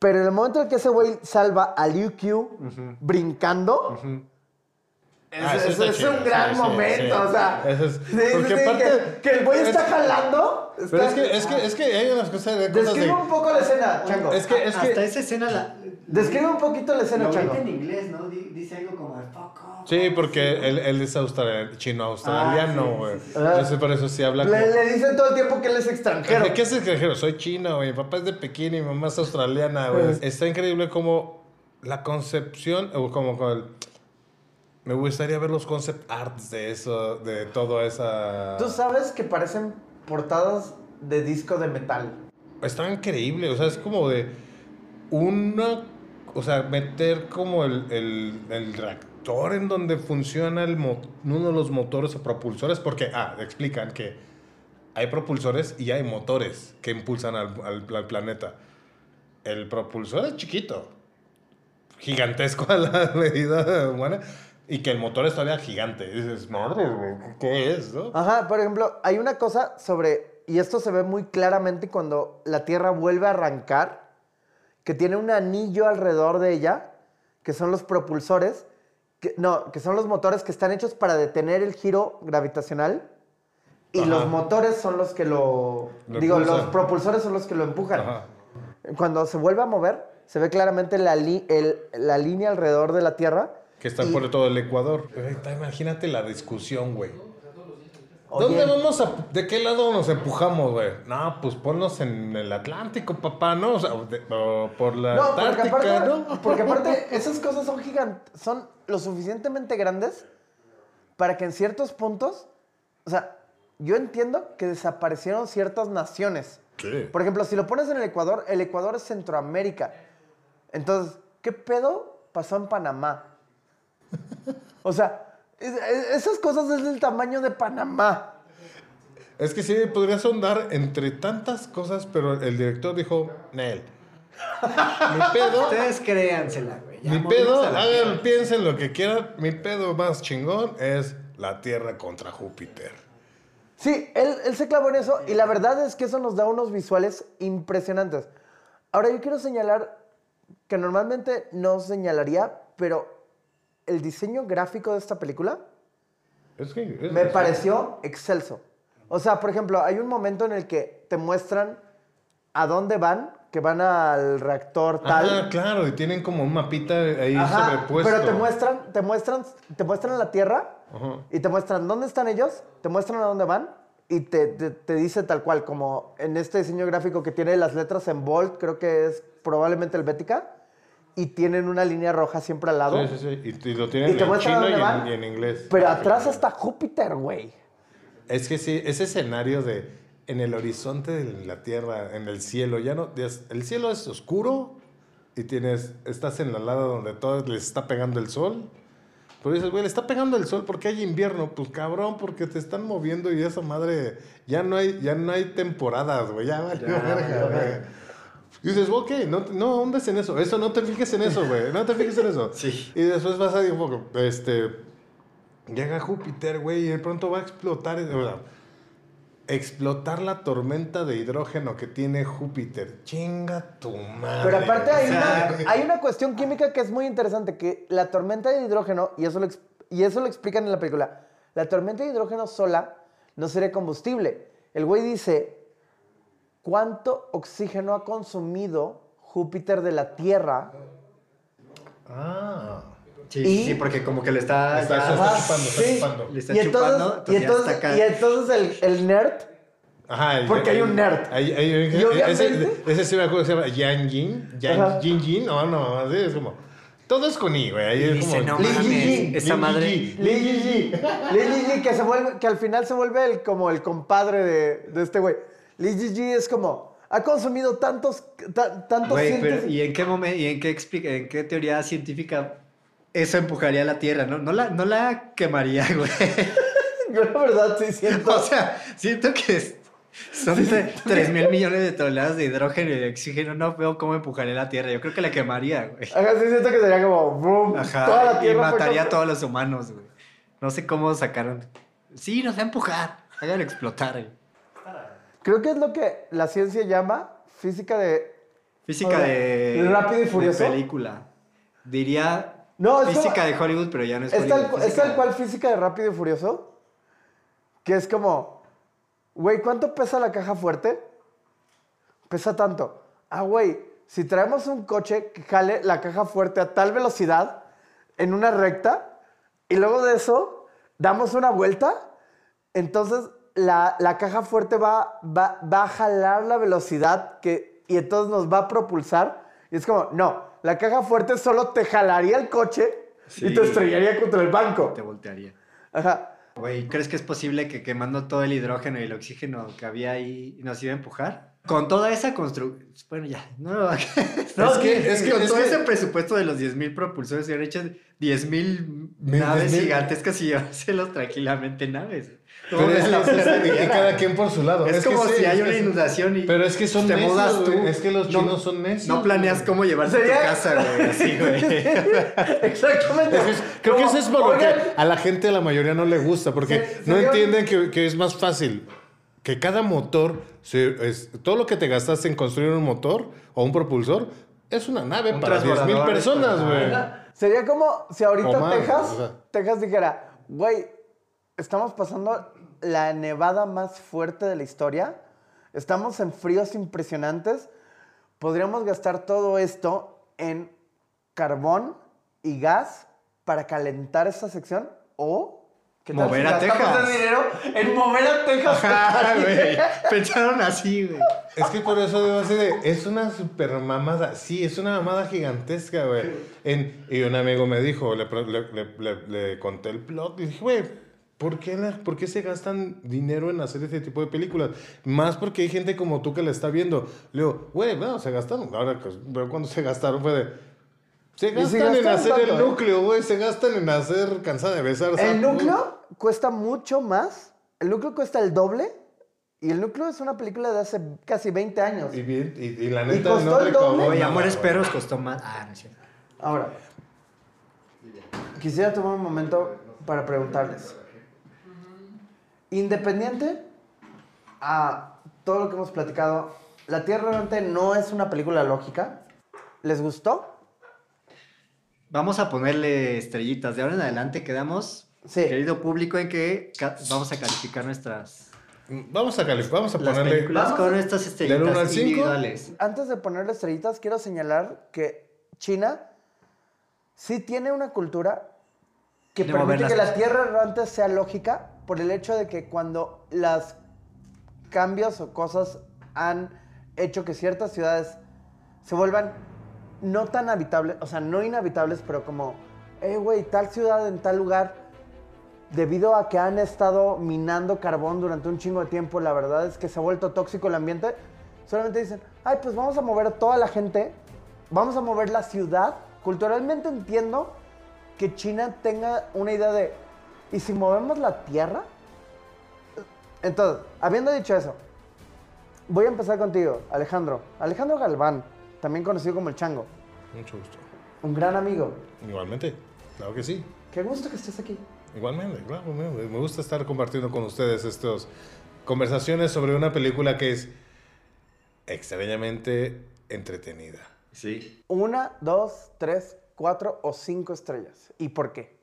Pero en el momento en el que ese güey salva a Liu Q brincando, es, Ah, es un gran momento. sí. O sea, Eso es- sí, sí, porque sí, aparte- que, que el güey está es- jalando. Pero es que, es que, es que hay unas cosas de cosas Describe de. un poco la escena, Chango. Es que, es Hasta que. esa escena la... Describe un poquito la escena, Lo Chango. en inglés, ¿no? Di- Dice algo como fuck off. Sí, porque él, él es australiano, chino-australiano, Ah, sí, güey. sí, sí. Entonces, por eso sí habla como. Le, le dicen todo el tiempo que él es extranjero. ¿De qué es extranjero? Soy chino, güey. Mi papá es de Pekín y mi mamá es australiana, güey. Está increíble como la concepción, o como con el- Me gustaría ver los concept arts de eso, de toda esa... Tú sabes que parecen portadas de disco de metal. Está increíble, o sea, es como de una... O sea, meter como el, el, reactor en donde funciona el uno de los motores o propulsores, porque, ah, explican que hay propulsores y hay motores que impulsan al, al- al planeta. El propulsor es chiquito, gigantesco a la medida humana, y que el motor es todavía gigante. Y dices, madre, güey, ¿qué es, no? Ajá, por ejemplo, hay una cosa sobre, y esto se ve muy claramente cuando la Tierra vuelve a arrancar, que tiene un anillo alrededor de ella, que son los propulsores, que, no, que son los motores que están hechos para detener el giro gravitacional, y Ajá. los motores son los que lo... Lo digo, los propulsores son los que lo empujan. Ajá. Cuando se vuelve a mover, se ve claramente la, li- el- la línea alrededor de la Tierra. Que está Y- por todo el Ecuador. Imagínate la discusión, güey. Oye, ¿Dónde vamos a... ¿De qué lado nos empujamos, güey? No, pues ponnos en el Atlántico, papá, ¿no? O sea, de- o por la No, porque Antártica, aparte, ¿no? porque aparte esas cosas son gigantes, son lo suficientemente grandes para que en ciertos puntos, o sea, yo entiendo que desaparecieron ciertas naciones. Sí. Por ejemplo, si lo pones en el Ecuador, el Ecuador es Centroamérica. Entonces, ¿qué pedo pasó en Panamá? O sea, es- es- esas cosas es del tamaño de Panamá. Es que sí, podría sondar entre tantas cosas, pero el director dijo, Nel. Mi pedo, Ustedes créansela, güey. mi pedo, hagan, piensen lo que quieran. Mi pedo más chingón es la Tierra contra Júpiter. Sí, él, él se clavó en eso y la verdad es que eso nos da unos visuales impresionantes. Ahora yo quiero señalar que normalmente no señalaría, pero el diseño gráfico de esta película Es que, es- me es- pareció excelso. O sea, por ejemplo, hay un momento en el que te muestran a dónde van, que van al reactor tal. Ah, claro, y tienen como un mapita ahí Ajá, sobrepuesto. pero te muestran, te muestran, te muestran la Tierra Ajá. y te muestran dónde están ellos, te muestran a dónde van y te, te- te dice tal cual, como en este diseño gráfico que tiene las letras en bold, creo que es probablemente helvética, y tienen una línea roja siempre al lado. Sí, sí, sí. Y, y lo tienen Y en chino y en, y en inglés. Pero atrás está Júpiter, güey. Es que sí, ese escenario de en el horizonte de la Tierra, en el cielo, ya no, ya es- el cielo es oscuro y tienes, estás en la lado donde todo les está pegando el sol. Pero dices, güey, le está pegando el sol porque hay invierno. Pues cabrón, porque te están moviendo y esa madre, ya no hay, ya no hay temporadas, güey, ya valió verga, güey. Y dices, ok, no, no hundes en eso, eso, no te fijes en eso, güey, no te fijes en eso. Sí. Y después vas a un poco, este, llega Júpiter, güey, y de pronto va a explotar, o sea, explotar la tormenta de hidrógeno que tiene Júpiter. Chinga tu madre. Pero aparte hay, O sea, una, hay una cuestión química que es muy interesante, que la tormenta de hidrógeno, y eso, lo, y eso lo explican en la película, la tormenta de hidrógeno sola no sería combustible. El güey dice, ¿cuánto oxígeno ha consumido Júpiter de la Tierra? Ah. Sí, Y- sí, porque como que le está... Está- ya- está chupando, está sí. chupando. Le está Y entonces, chupando, y entonces ya entonces, está y entonces el, el nerd Ajá. el- Porque hay un nerd. hay- hay- hay- Y obviamente- ese, ese sí me acuerdo que se llama Yang Jin. Ajá. Yang Jin Jin. No, no, así es como. Todo es con I, güey. Ahí Y es dice, como. no Lee Ji-ji, esa madre... Lee Ji-ji. Lee Ji-ji, que, se vuelve, que al final se vuelve el, como el compadre de, de este güey. Lee Ji-ji es como, ha consumido tantos, ta- tantos Güey, pero ¿y en qué momento, y en qué, explica, en qué teoría científica eso empujaría a la Tierra? No, no, la, no la quemaría, güey. Yo la verdad sí siento... O sea, siento que es- son 3 mil millones de toneladas de hidrógeno y de oxígeno. No veo cómo empujaría la Tierra. Yo creo que la quemaría, güey. Ajá, sí siento que sería como, boom, Ajá. toda la y tierra fue mataría a todos los humanos, güey. No sé cómo sacaron. Sí, nos va a empujar. Hagan explotar, güey. Creo que es lo que la ciencia llama física de, Física O sea, de. ¿de Rápido y de Furioso? película. Diría. No, física como- de Hollywood, pero ya no es Es tal, es tal cual física de Rápido y Furioso. Que es como, güey, ¿cuánto pesa la caja fuerte? Pesa tanto. Ah, güey, si traemos un coche que jale la caja fuerte a tal velocidad en una recta y luego de eso damos una vuelta, entonces la, la caja fuerte va, va, va a jalar la velocidad que, y entonces nos va a propulsar. Y es como, no, la caja fuerte solo te jalaría el coche y Sí. te estrellaría contra el banco. Te voltearía. Ajá. Güey, ¿crees que es posible que quemando todo el hidrógeno y el oxígeno que había ahí nos iba a empujar? Con toda esa construcción. Bueno, ya. No, no, Es que- es que- con es todo que- ese presupuesto de los 10.000 propulsores, se han hecho 10.000 Mil- naves 10,000. gigantescas y llevárselos tranquilamente en naves. Pero ¿Cómo es, la y cada quien por su lado. Es, como si hay es una inundación y Pero es que son te necios, mudas tú. Es que los No- chinos son necios. No planeas cómo llevarte a tu casa, güey. Así, güey. Exactamente. Es creo que eso es por lo que a la gente, a la mayoría, no le gusta, porque Se- no entienden que, que es más fácil que cada motor, se- es- todo lo que te gastaste en construir un motor o un propulsor, es una nave Un para 10 mil transbordador, personas, ajá. güey. Sería como si ahorita Texas, o sea. Texas dijera, güey, estamos pasando la nevada más fuerte de la historia, estamos en fríos impresionantes, podríamos gastar todo esto en carbón y gas para calentar esta sección o... ¿qué tal Mover si a Texas. dinero en mover a Texas? Ajá, güey. Pensaron así, güey. Es que por eso digo así de, es una super mamada. Sí, es una mamada gigantesca, güey. En- Y un amigo me dijo, le, pre- le- le- le- le conté el plot y dije, güey, ¿por qué, la- ¿por qué se gastan dinero en hacer este tipo de películas? Más porque hay gente como tú que la está viendo. Le digo, güey, bueno, se gastaron. Ahora, pues, cuando se gastaron fue de... Se gastan en hacer el tanto, ¿eh? núcleo, güey. Se gastan en hacer cansada de besar. El núcleo cuesta mucho más, el núcleo cuesta el doble, y el núcleo es una película de hace casi 20 años. Y, bien- y, y la Y neta costó no el doble. Nada, Amores. Perros costó más. Ah, no es cierto. Ahora, quisiera tomar un momento para preguntarles. Independiente a todo lo que hemos platicado, La Tierra Errante no es una película lógica. ¿Les gustó? Vamos a ponerle estrellitas. De ahora en adelante quedamos, Sí. querido público, en que vamos a calificar nuestras Vamos a calificar, vamos a las ponerle... películas Vamos con estas uno al estrellitas cinco? individuales. Antes de ponerle estrellitas, quiero señalar que China sí tiene una cultura que De permite que la. Tierra errante sea lógica por el hecho de que cuando las cambios o cosas han hecho que ciertas ciudades se vuelvan no tan habitables, o sea, no inhabitables, pero como, eh, güey, tal ciudad en tal lugar, debido a que han estado minando carbón durante un chingo de tiempo, la verdad es que se ha vuelto tóxico el ambiente, solamente dicen, ay, pues vamos a mover a toda la gente, vamos a mover la ciudad. Culturalmente entiendo que China tenga una idea de, ¿y si movemos la tierra? Entonces, habiendo dicho eso, voy a empezar contigo, Alejandro. Alejandro Galván, también conocido como el Chango, Mucho gusto. un gran amigo. Igualmente, claro que sí. Qué gusto que estés aquí. Igualmente, claro. Me, me gusta estar compartiendo con ustedes estas conversaciones sobre una película que es extrañamente entretenida. Sí. Una, dos, tres, cuatro o cinco estrellas. ¿Y por qué?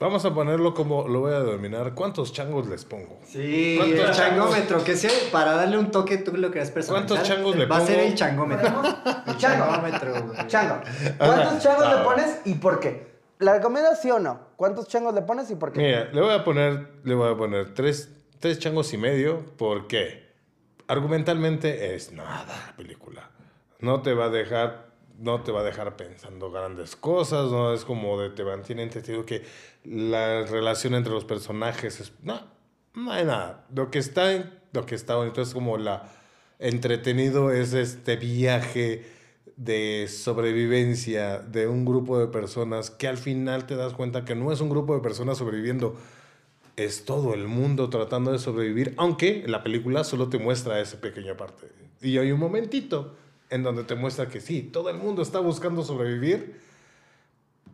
Vamos a ponerlo como lo voy a denominar. ¿Cuántos changos les pongo? Sí, ¿Cuántos el changos? changómetro, que sea para darle un toque, tú lo querías personalizar. ¿Cuántos changos le Va a ser pongo? el changómetro. El changómetro, güey. Chango. ¿Cuántos changos Ah, le pones y por qué? ¿La recomiendas sí o no? ¿Cuántos changos le pones y por qué? Mira, le voy a poner, le voy a poner tres, tres changos y medio porque argumentalmente es nada la película. No te va a dejar, no te va a dejar pensando grandes cosas, no es como de te mantiene entretenido que la relación entre los personajes es no, no hay nada. Lo que está, en- lo que está bonito es como la entretenido es este viaje de sobrevivencia de un grupo de personas que al final te das cuenta que no es un grupo de personas sobreviviendo, es todo el mundo tratando de sobrevivir, aunque la película solo te muestra esa pequeña parte. Y hay un momentito en donde te muestra que sí, todo el mundo está buscando sobrevivir.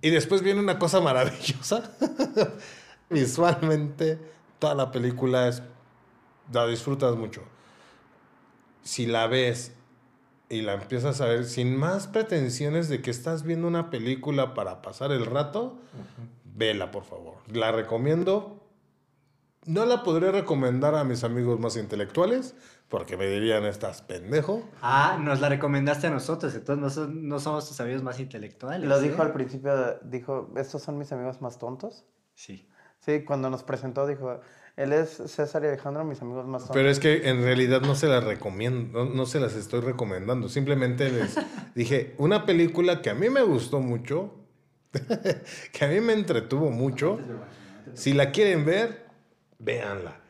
Y después viene una cosa maravillosa. Visualmente, toda la película es, la disfrutas mucho. Si la ves y la empiezas a ver sin más pretensiones de que estás viendo una película para pasar el rato, vela, por favor. La recomiendo. No la podría recomendar a mis amigos más intelectuales, porque me dirían, estás pendejo. Ah, nos la recomendaste a nosotros, entonces no, son- no somos tus amigos más intelectuales. Lo ¿eh? dijo al principio, dijo, estos son mis amigos más tontos. Sí. Sí, cuando nos presentó dijo, él es César y Alejandro, mis amigos más tontos. Pero es que en realidad no se las recomiendo, no, no se las estoy recomendando. Simplemente les dije, una película que a mí me gustó mucho, que a mí me entretuvo mucho. Si la quieren ver, véanla.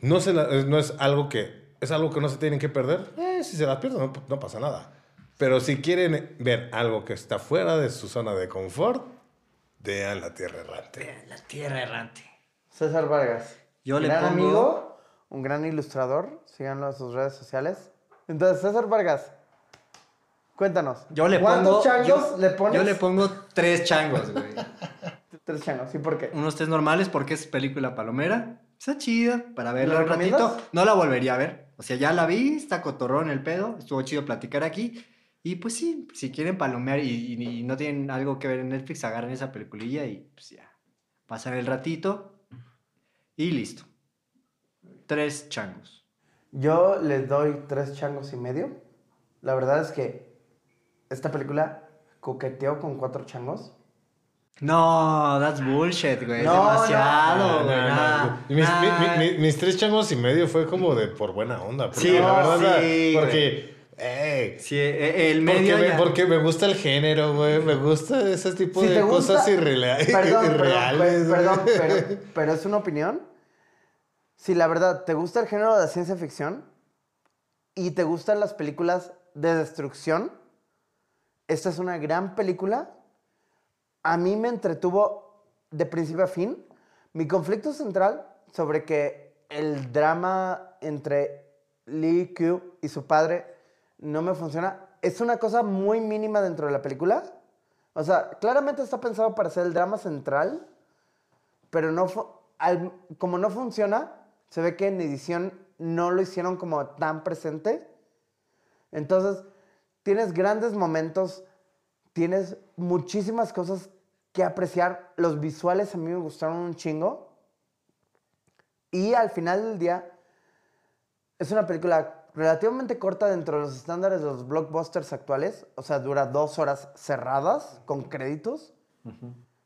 No, se la- no es algo que es algo que no se tienen que perder. Eh, si se las pierden, no, no pasa nada. Pero si quieren ver algo que está fuera de su zona de confort, vean La Tierra Errante. La tierra errante. César Vargas. Yo le gran pongo- amigo, un gran ilustrador. Síganlo en sus redes sociales. Entonces, César Vargas, cuéntanos. Yo le ¿Cuántos pongo. changos yo, le pones? Yo le pongo tres changos, güey. Tres changos, ¿sí por qué? Unos tres normales porque es película palomera. Está chida para verla ¿La un ratito. No la volvería a ver. O sea, ya la vi, está cotorrón el pedo. Estuvo chido platicar aquí. Y pues sí, si quieren palomear y, y- y no tienen algo que ver en Netflix, agarren esa peliculilla y pues ya. Pasan el ratito y listo. Tres changos. Yo les doy tres changos y medio. La verdad es que esta película coqueteó con cuatro changos. No, that's bullshit, güey. No, Demasiado, güey. no, no. Mis, mi- mi- mis tres changos y medio fue como de por buena onda. porque Sí, la verdad, sí, porque, ey, Sí, eh, el porque, medio. me, ya- porque me gusta el género, güey. Me gusta ese tipo Si de te gusta- cosas irrea- Perdón, perdón, irreales. per- güey. perdón, pero, pero es una opinión. Si la verdad te gusta el género de ciencia ficción y te gustan las películas de destrucción, esta es una gran película. A mí me entretuvo de principio a fin. Mi conflicto central sobre que el drama entre Lee Q y su padre no me funciona es una cosa muy mínima dentro de la película. O sea, claramente está pensado para ser el drama central, pero no como no funciona, se ve que en edición no lo hicieron como tan presente. Entonces, tienes grandes momentos, tienes muchísimas cosas que apreciar. Los visuales a mí me gustaron un chingo. Y al final del día, es una película relativamente corta dentro de los estándares de los blockbusters actuales. O sea, dura dos horas cerradas con créditos.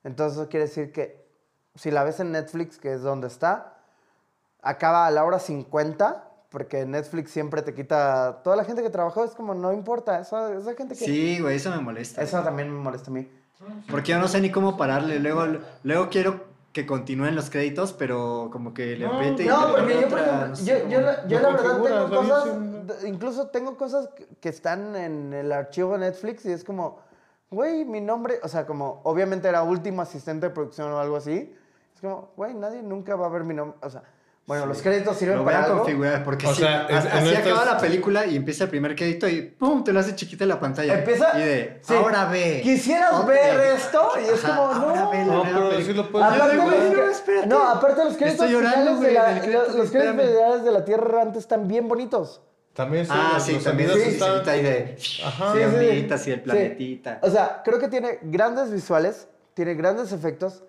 Entonces eso quiere decir que si la ves en Netflix, que es donde está, acaba a la hora 50, porque Netflix siempre te quita... Toda la gente que trabajó es como, no importa, esa, esa gente que... Sí, güey, eso me molesta. Eso también me molesta a mí. Porque yo no sé ni cómo pararle. Luego, luego quiero que continúen los créditos, pero como que le y No, le porque yo, por otra, ejemplo, no sé yo, yo la, yo No la verdad tengo cosas, d- incluso tengo cosas que, que están en el archivo de Netflix y es como, güey, mi nombre, o sea, como, obviamente era último asistente de producción o algo así. Es como, güey, nadie nunca va a ver mi nombre, o sea, bueno, los créditos sirven Lo voy para a algo. configurar porque O sí, sea, así acaba la película y empieza el primer crédito y ¡pum! te lo hace chiquita en la pantalla. Empieza. Y de, sí, ahora ve. Quisieras ver esto y es Ajá, como, no. ahora ve la No, pero película. sí lo puedes Aparte, güey, que- no, aparte los créditos Estoy llorando, de la- del crédito, los, créditos finales de la Tierra Errante están bien bonitos. También sí, Ah, los- sí, los también sí, están- y de Ajá. Sí, sí, sí. y el Sí. planetita. O sea, creo que tiene grandes visuales, tiene grandes efectos.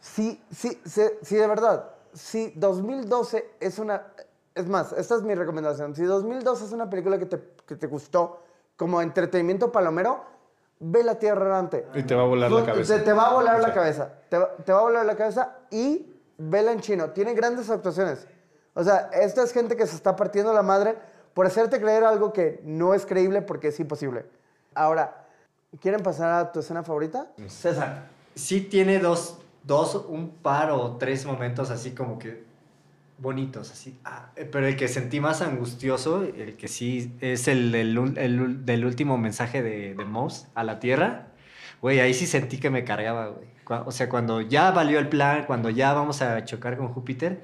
Sí, sí, sí, sí, de verdad. Si 2012 es una... Es más, esta es mi recomendación. Si 2012 es una película que te, que te gustó como entretenimiento palomero, ve La Tierra Errante. Y te va a volar la cabeza. Te, te va a volar O la cabeza. Te, va- te va a volar la cabeza y vela en chino. Tiene grandes actuaciones. O sea, esta es gente que se está partiendo la madre por hacerte creer algo que no es creíble porque es imposible. Ahora, ¿quieren pasar a tu escena favorita? César. Sí tiene dos, dos, un par o tres momentos así como que bonitos, así. Ah, eh, pero el que sentí más angustioso, el que sí es el el ul- del último mensaje de, de Moss a la Tierra. Güey, ahí sí sentí que me cargaba, güey. O sea, cuando ya valió el plan, cuando ya vamos a chocar con Júpiter,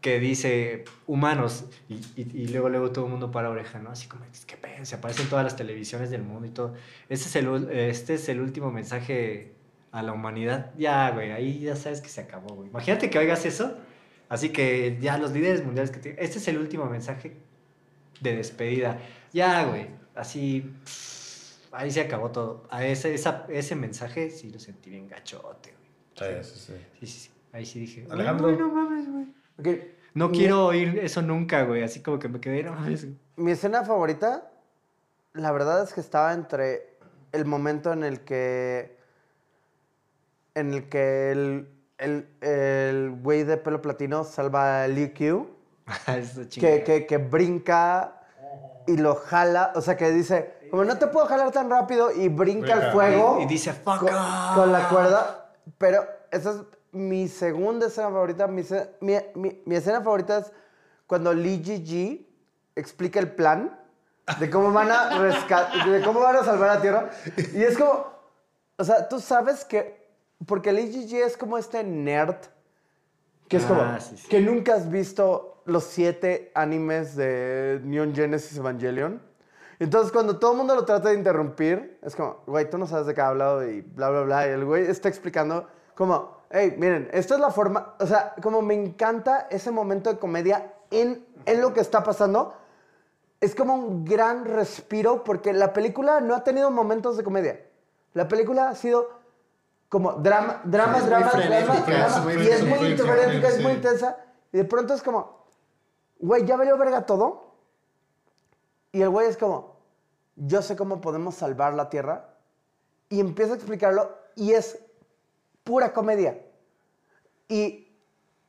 que dice humanos, y, luego, luego todo el mundo para oreja, ¿no? Así como, es que se aparecen todas las televisiones del mundo y todo. Este es el, este es el último mensaje a la humanidad. Ya, güey, ahí ya sabes que se acabó, güey. Imagínate que oigas eso. Así que ya los líderes mundiales que te... Este es el último mensaje de despedida. Ya, güey. así, pff, ahí se acabó todo. A ese, esa- ese mensaje sí lo sentí bien gachote, güey. Sí, sí, sí. Sí, sí, sí. Ahí sí dije, Alejandro. "Ay, no mames, güey. No Mi- quiero oír eso nunca, güey. Así como que me quedé, no mames. güey". Mi escena favorita, la verdad es que estaba entre el momento en el que. En el que el. El, el güey de pelo platino salva a Liu Q. Que, que, que brinca y lo jala. O sea, que dice, como no te puedo jalar tan rápido y brinca al fuego. Y, y dice, fuck con, off". con la cuerda. Pero esa es mi segunda escena favorita. Mi, se- mi, mi- mi escena favorita es cuando Lee Ji explica el plan de cómo van a de cómo van a salvar la Tierra. Y es como, o sea, tú sabes que, porque Lee Ji es como este nerd, que es como, Ah, sí, sí. que nunca has visto los siete animes de Neon Genesis Evangelion. Entonces, cuando todo el mundo lo trata de interrumpir, es como, güey, tú no sabes de qué ha hablado y bla, bla, bla. Y el güey está explicando como, hey, miren, esta es la forma, o sea, como me encanta ese momento de comedia en, en lo que está pasando. Es como un gran respiro porque la película no ha tenido momentos de comedia. La película ha sido como drama, drama, Es drama, drama, drama, y es muy frenética, es muy intensa. Y de pronto es como, güey, ya valió verga todo. Y el güey es como, yo sé cómo podemos salvar la Tierra. Y empieza a explicarlo y es pura comedia. Y,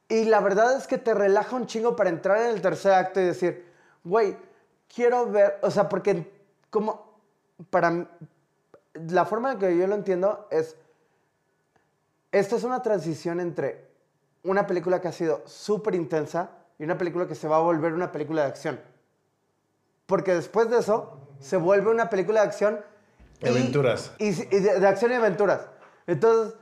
y la verdad es que te relaja un chingo para entrar en el tercer acto y decir, güey, quiero ver, o sea, porque como, para la forma en que yo lo entiendo es, esta es una transición entre una película que ha sido súper intensa y una película que se va a volver una película de acción. Porque después de eso, se vuelve una película de acción. y- Aventuras. Y, y de, de acción y aventuras. Entonces,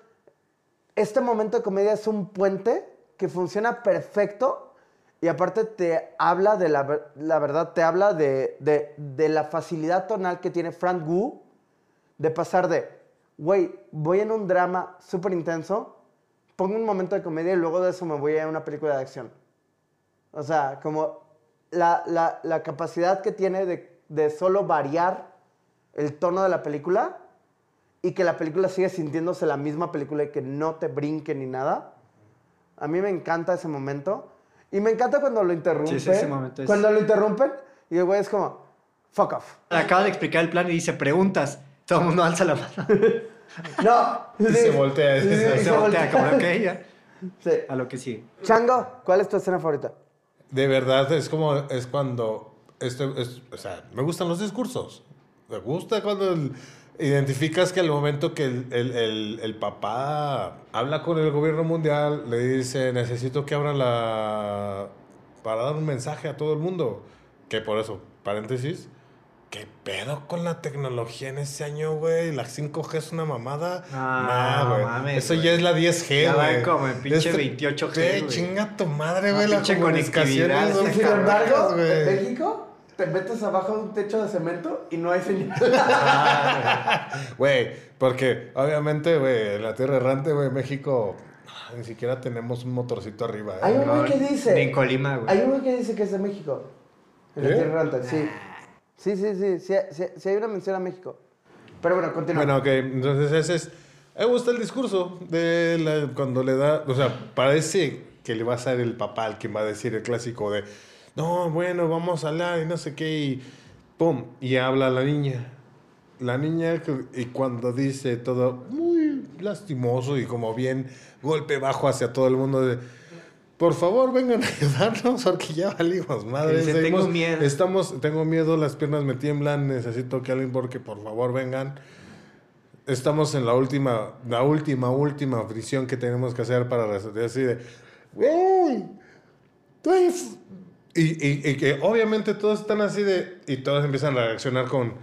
este momento de comedia es un puente que funciona perfecto y aparte te habla de la, la verdad, te habla de, de- de la facilidad tonal que tiene Frank Wu de pasar de, güey, voy en un drama súper intenso, pongo un momento de comedia y luego de eso me voy a una película de acción. O sea, como la, la- la capacidad que tiene de, de solo variar el tono de la película y que la película sigue sintiéndose la misma película y que no te brinque ni nada. A mí me encanta ese momento. Y me encanta cuando lo interrumpen. Sí, sí, ese momento es- Cuando lo interrumpen y el güey es como, fuck off. Acaba de explicar el plan y dice, preguntas. Todo el mundo alza la mano. No. Y se voltea. Sí, sí, Se se voltea como, ok, ya. Sí. A lo que sigue. Chango, ¿cuál es tu escena favorita? De verdad, es como, es cuando, esto es, o sea, me gustan los discursos. Me gusta cuando el- identificas que al momento que el, el- el- el papá habla con el gobierno mundial, le dice, necesito que abran la... para dar un mensaje a todo el mundo. Que por eso, paréntesis, ¿qué pedo con la tecnología en ese año, güey? La 5G es una mamada. Ah, Nah, güey. mames, Eso güey. ya es la 10G, Ya güey. como en pinche Este- 28G, Güey, güey. chinga tu madre, güey. La pinche comunicación es sin embargo, güey. en México te metes abajo de un techo de cemento y no hay señal. Güey, porque obviamente, güey, en la tierra errante, güey, México, ni siquiera tenemos un motorcito arriba. ¿eh? Hay un güey No, que dice. en Colima, güey. Hay un güey que dice que es de México. En la. Tierra Errante, sí. Sí, sí, sí. Sí, sí, sí hay una mención a México. Pero bueno, continúa. Bueno, ok, entonces ese es. Me gusta el discurso de la- cuando le da. O sea, parece que le va a ser el papá el que va a decir el clásico de. No, bueno, vamos a hablar y no sé qué. Y pum, y habla la niña. La niña, y cuando dice todo muy lastimoso y como bien golpe bajo hacia todo el mundo de. Por favor, vengan a ayudarnos porque ya valimos madre. dice, Seguimos- "Tengo miedo". Estamos, tengo miedo, las piernas me tiemblan, necesito que alguien porque por favor vengan. Estamos en la última, la última, última fricción que tenemos que hacer para resolver así de, güey, tú eres-". Y, y- y que obviamente todos están así de, y todos empiezan a reaccionar con,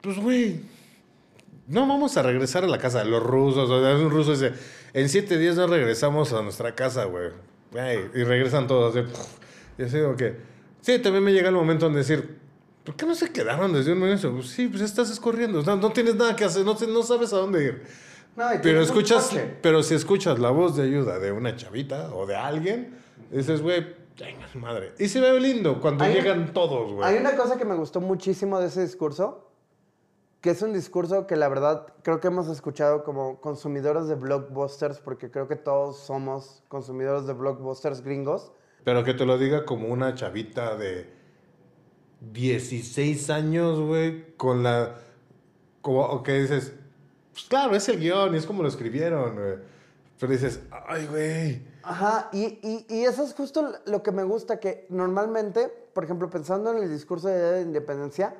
pues güey, no vamos a regresar a la casa. Los rusos, o sea, un ruso dice, en siete días no regresamos a nuestra casa, güey. Y regresan todos. así, Y así como que, sí, también me llega el momento en decir, ¿por qué no se quedaron desde un momento? Pues sí, pues estás escorriendo, no, no tienes nada que hacer, no, no sabes a dónde ir. No, Pero escuchas, pero si escuchas la voz de ayuda de una chavita o de alguien, dices, güey, Venga, madre. Y se ve lindo cuando Hay- llegan todos, güey. Hay una cosa que me gustó muchísimo de ese discurso, que es un discurso que la verdad creo que hemos escuchado como consumidores de blockbusters, porque creo que todos somos consumidores de blockbusters gringos. Pero que te lo diga como una chavita de 16 años, güey, con la... Como o que dices, pues claro, es el guion y es como lo escribieron, güey. Pero dices, ay, güey. Ajá, y, y- y eso es justo lo que me gusta, que normalmente, por ejemplo, pensando en el discurso de de Independencia,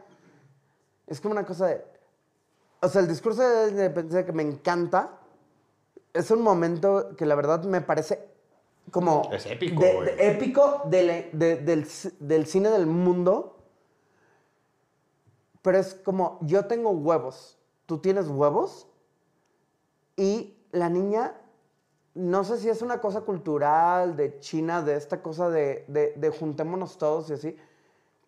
es como una cosa de... O sea, el discurso de Independencia que me encanta, es un momento que la verdad me parece como... Es épico, de- güey. de- épico de- de- del, del cine del mundo, pero es como, yo tengo huevos, tú tienes huevos, y la niña, no sé si es una cosa cultural de China, de esta cosa de, de- de juntémonos todos y así,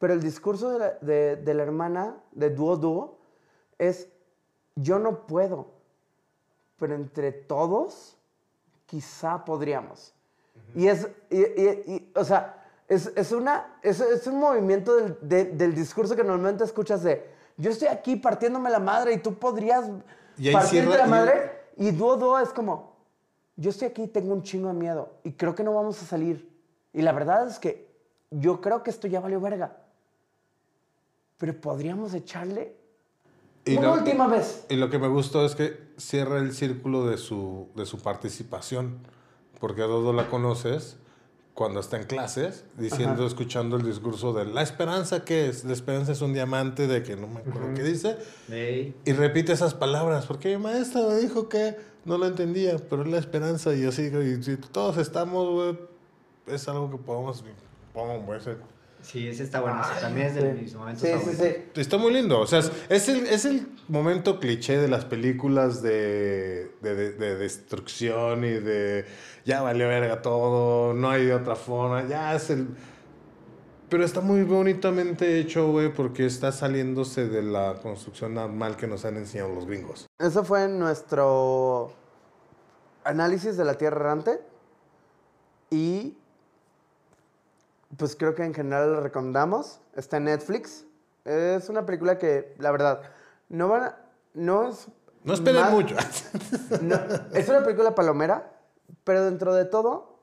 pero el discurso de la, de- de la hermana de Duo Duo es, yo no puedo, pero entre todos quizá podríamos. Y es, y- y- y, o sea, es, es una, es, es un movimiento del, de- del discurso que normalmente escuchas de, yo estoy aquí partiéndome la madre y tú podrías Y partirte la madre. Y Duo Duo es como, yo estoy aquí, tengo un chingo de miedo y creo que no vamos a salir. Y la verdad es que yo creo que esto ya valió verga. Pero podríamos echarle Y una lo- última vez. Y lo que me gustó es que cierra el círculo de su, de su participación. Porque a Dodo la conoces cuando está en clases, diciendo, Ajá. escuchando el discurso de la esperanza, ¿qué es? La esperanza es un diamante de que no me acuerdo qué dice. Y repite esas palabras, porque mi maestra me dijo que no lo entendía, pero es la esperanza y así, y si todos estamos, güey, es algo que podemos, se- Sí, ese está bueno. ese también es de mis momentos Sí, sí, favoritos. sí. Está muy lindo. O sea, es, es el, es el momento cliché de las películas de, de, de- de destrucción y de ya valió verga todo, no hay de otra forma, ya es el... Pero está muy bonitamente hecho, güey, porque está saliéndose de la construcción normal que nos han enseñado los gringos. Eso fue nuestro análisis de la Tierra Errante. Y pues creo que en general la recomendamos. Está en Netflix. Es una película que, la verdad, no van a- No es. No esperen más- mucho. no, es una película palomera, pero dentro de todo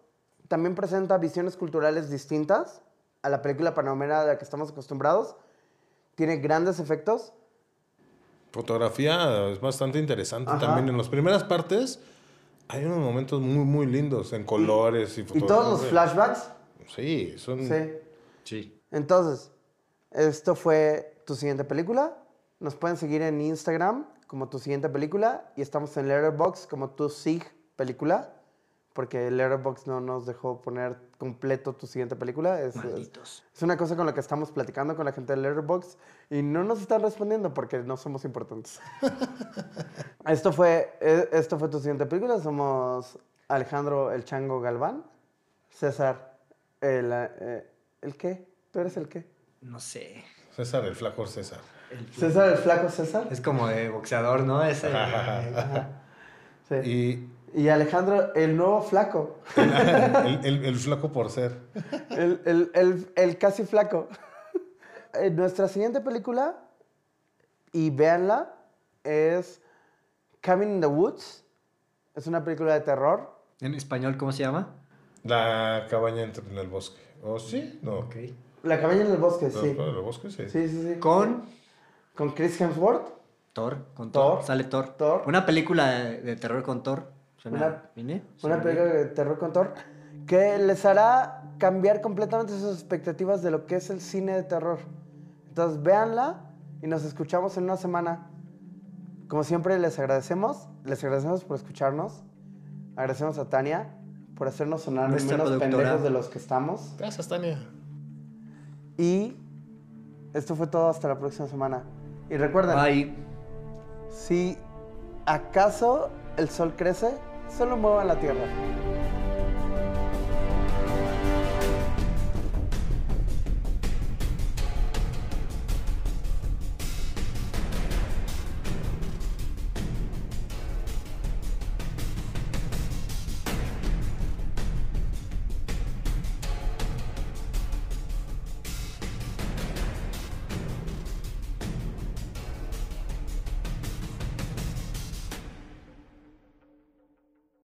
también presenta visiones culturales distintas a la película palomera a la que estamos acostumbrados. Tiene grandes efectos. Fotografía es bastante interesante Ajá. también. En las primeras partes hay unos momentos muy, muy lindos en colores y Y fotografía. todos los flashbacks Sí, son... Sí. Sí. Entonces, esto fue tu siguiente película. Nos pueden seguir en Instagram como tu siguiente película y estamos en Letterboxd como tu SIG película, porque Letterboxd no nos dejó poner completo tu siguiente película. Es, es, es una cosa con la que estamos platicando con la gente de Letterboxd y no nos están respondiendo porque no somos importantes. esto, fue, eh, esto fue tu siguiente película. Somos Alejandro El Chango Galván, César el, eh, ¿el qué? ¿Tú eres el qué? No sé. César, el flaco César. César el flaco César. Es como de boxeador, ¿no? Ese. Sí. Y Y Alejandro el nuevo flaco. el, el- el flaco por ser. el, el- el- el casi flaco. Eh, Nuestra siguiente película, y véanla, es Cabin in the Woods. Es una película de terror. En español, ¿cómo se llama? La cabaña entre en el bosque. ¿O sí? No. Ok. La cabaña en el bosque, ¿No, sí. ¿En el bosque? Sí. Sí, sí, sí. Con Con Chris Hemsworth. Thor. Con Thor. Thor. Sale Thor. Thor. Una película de, de terror con Thor. Suena Una- bien, ¿eh? Una película de terror con Thor. Que les hará cambiar completamente sus expectativas de lo que es el cine de terror. Entonces, véanla y nos escuchamos en una semana. Como siempre, les agradecemos. Les agradecemos por escucharnos. Agradecemos a Tania por hacernos sonar Nuestra menos productora. pendejos de los que estamos. Gracias, Tania. Y esto fue todo hasta la próxima semana. Y recuerden, Bye. si acaso el sol crece, solo muevan la tierra.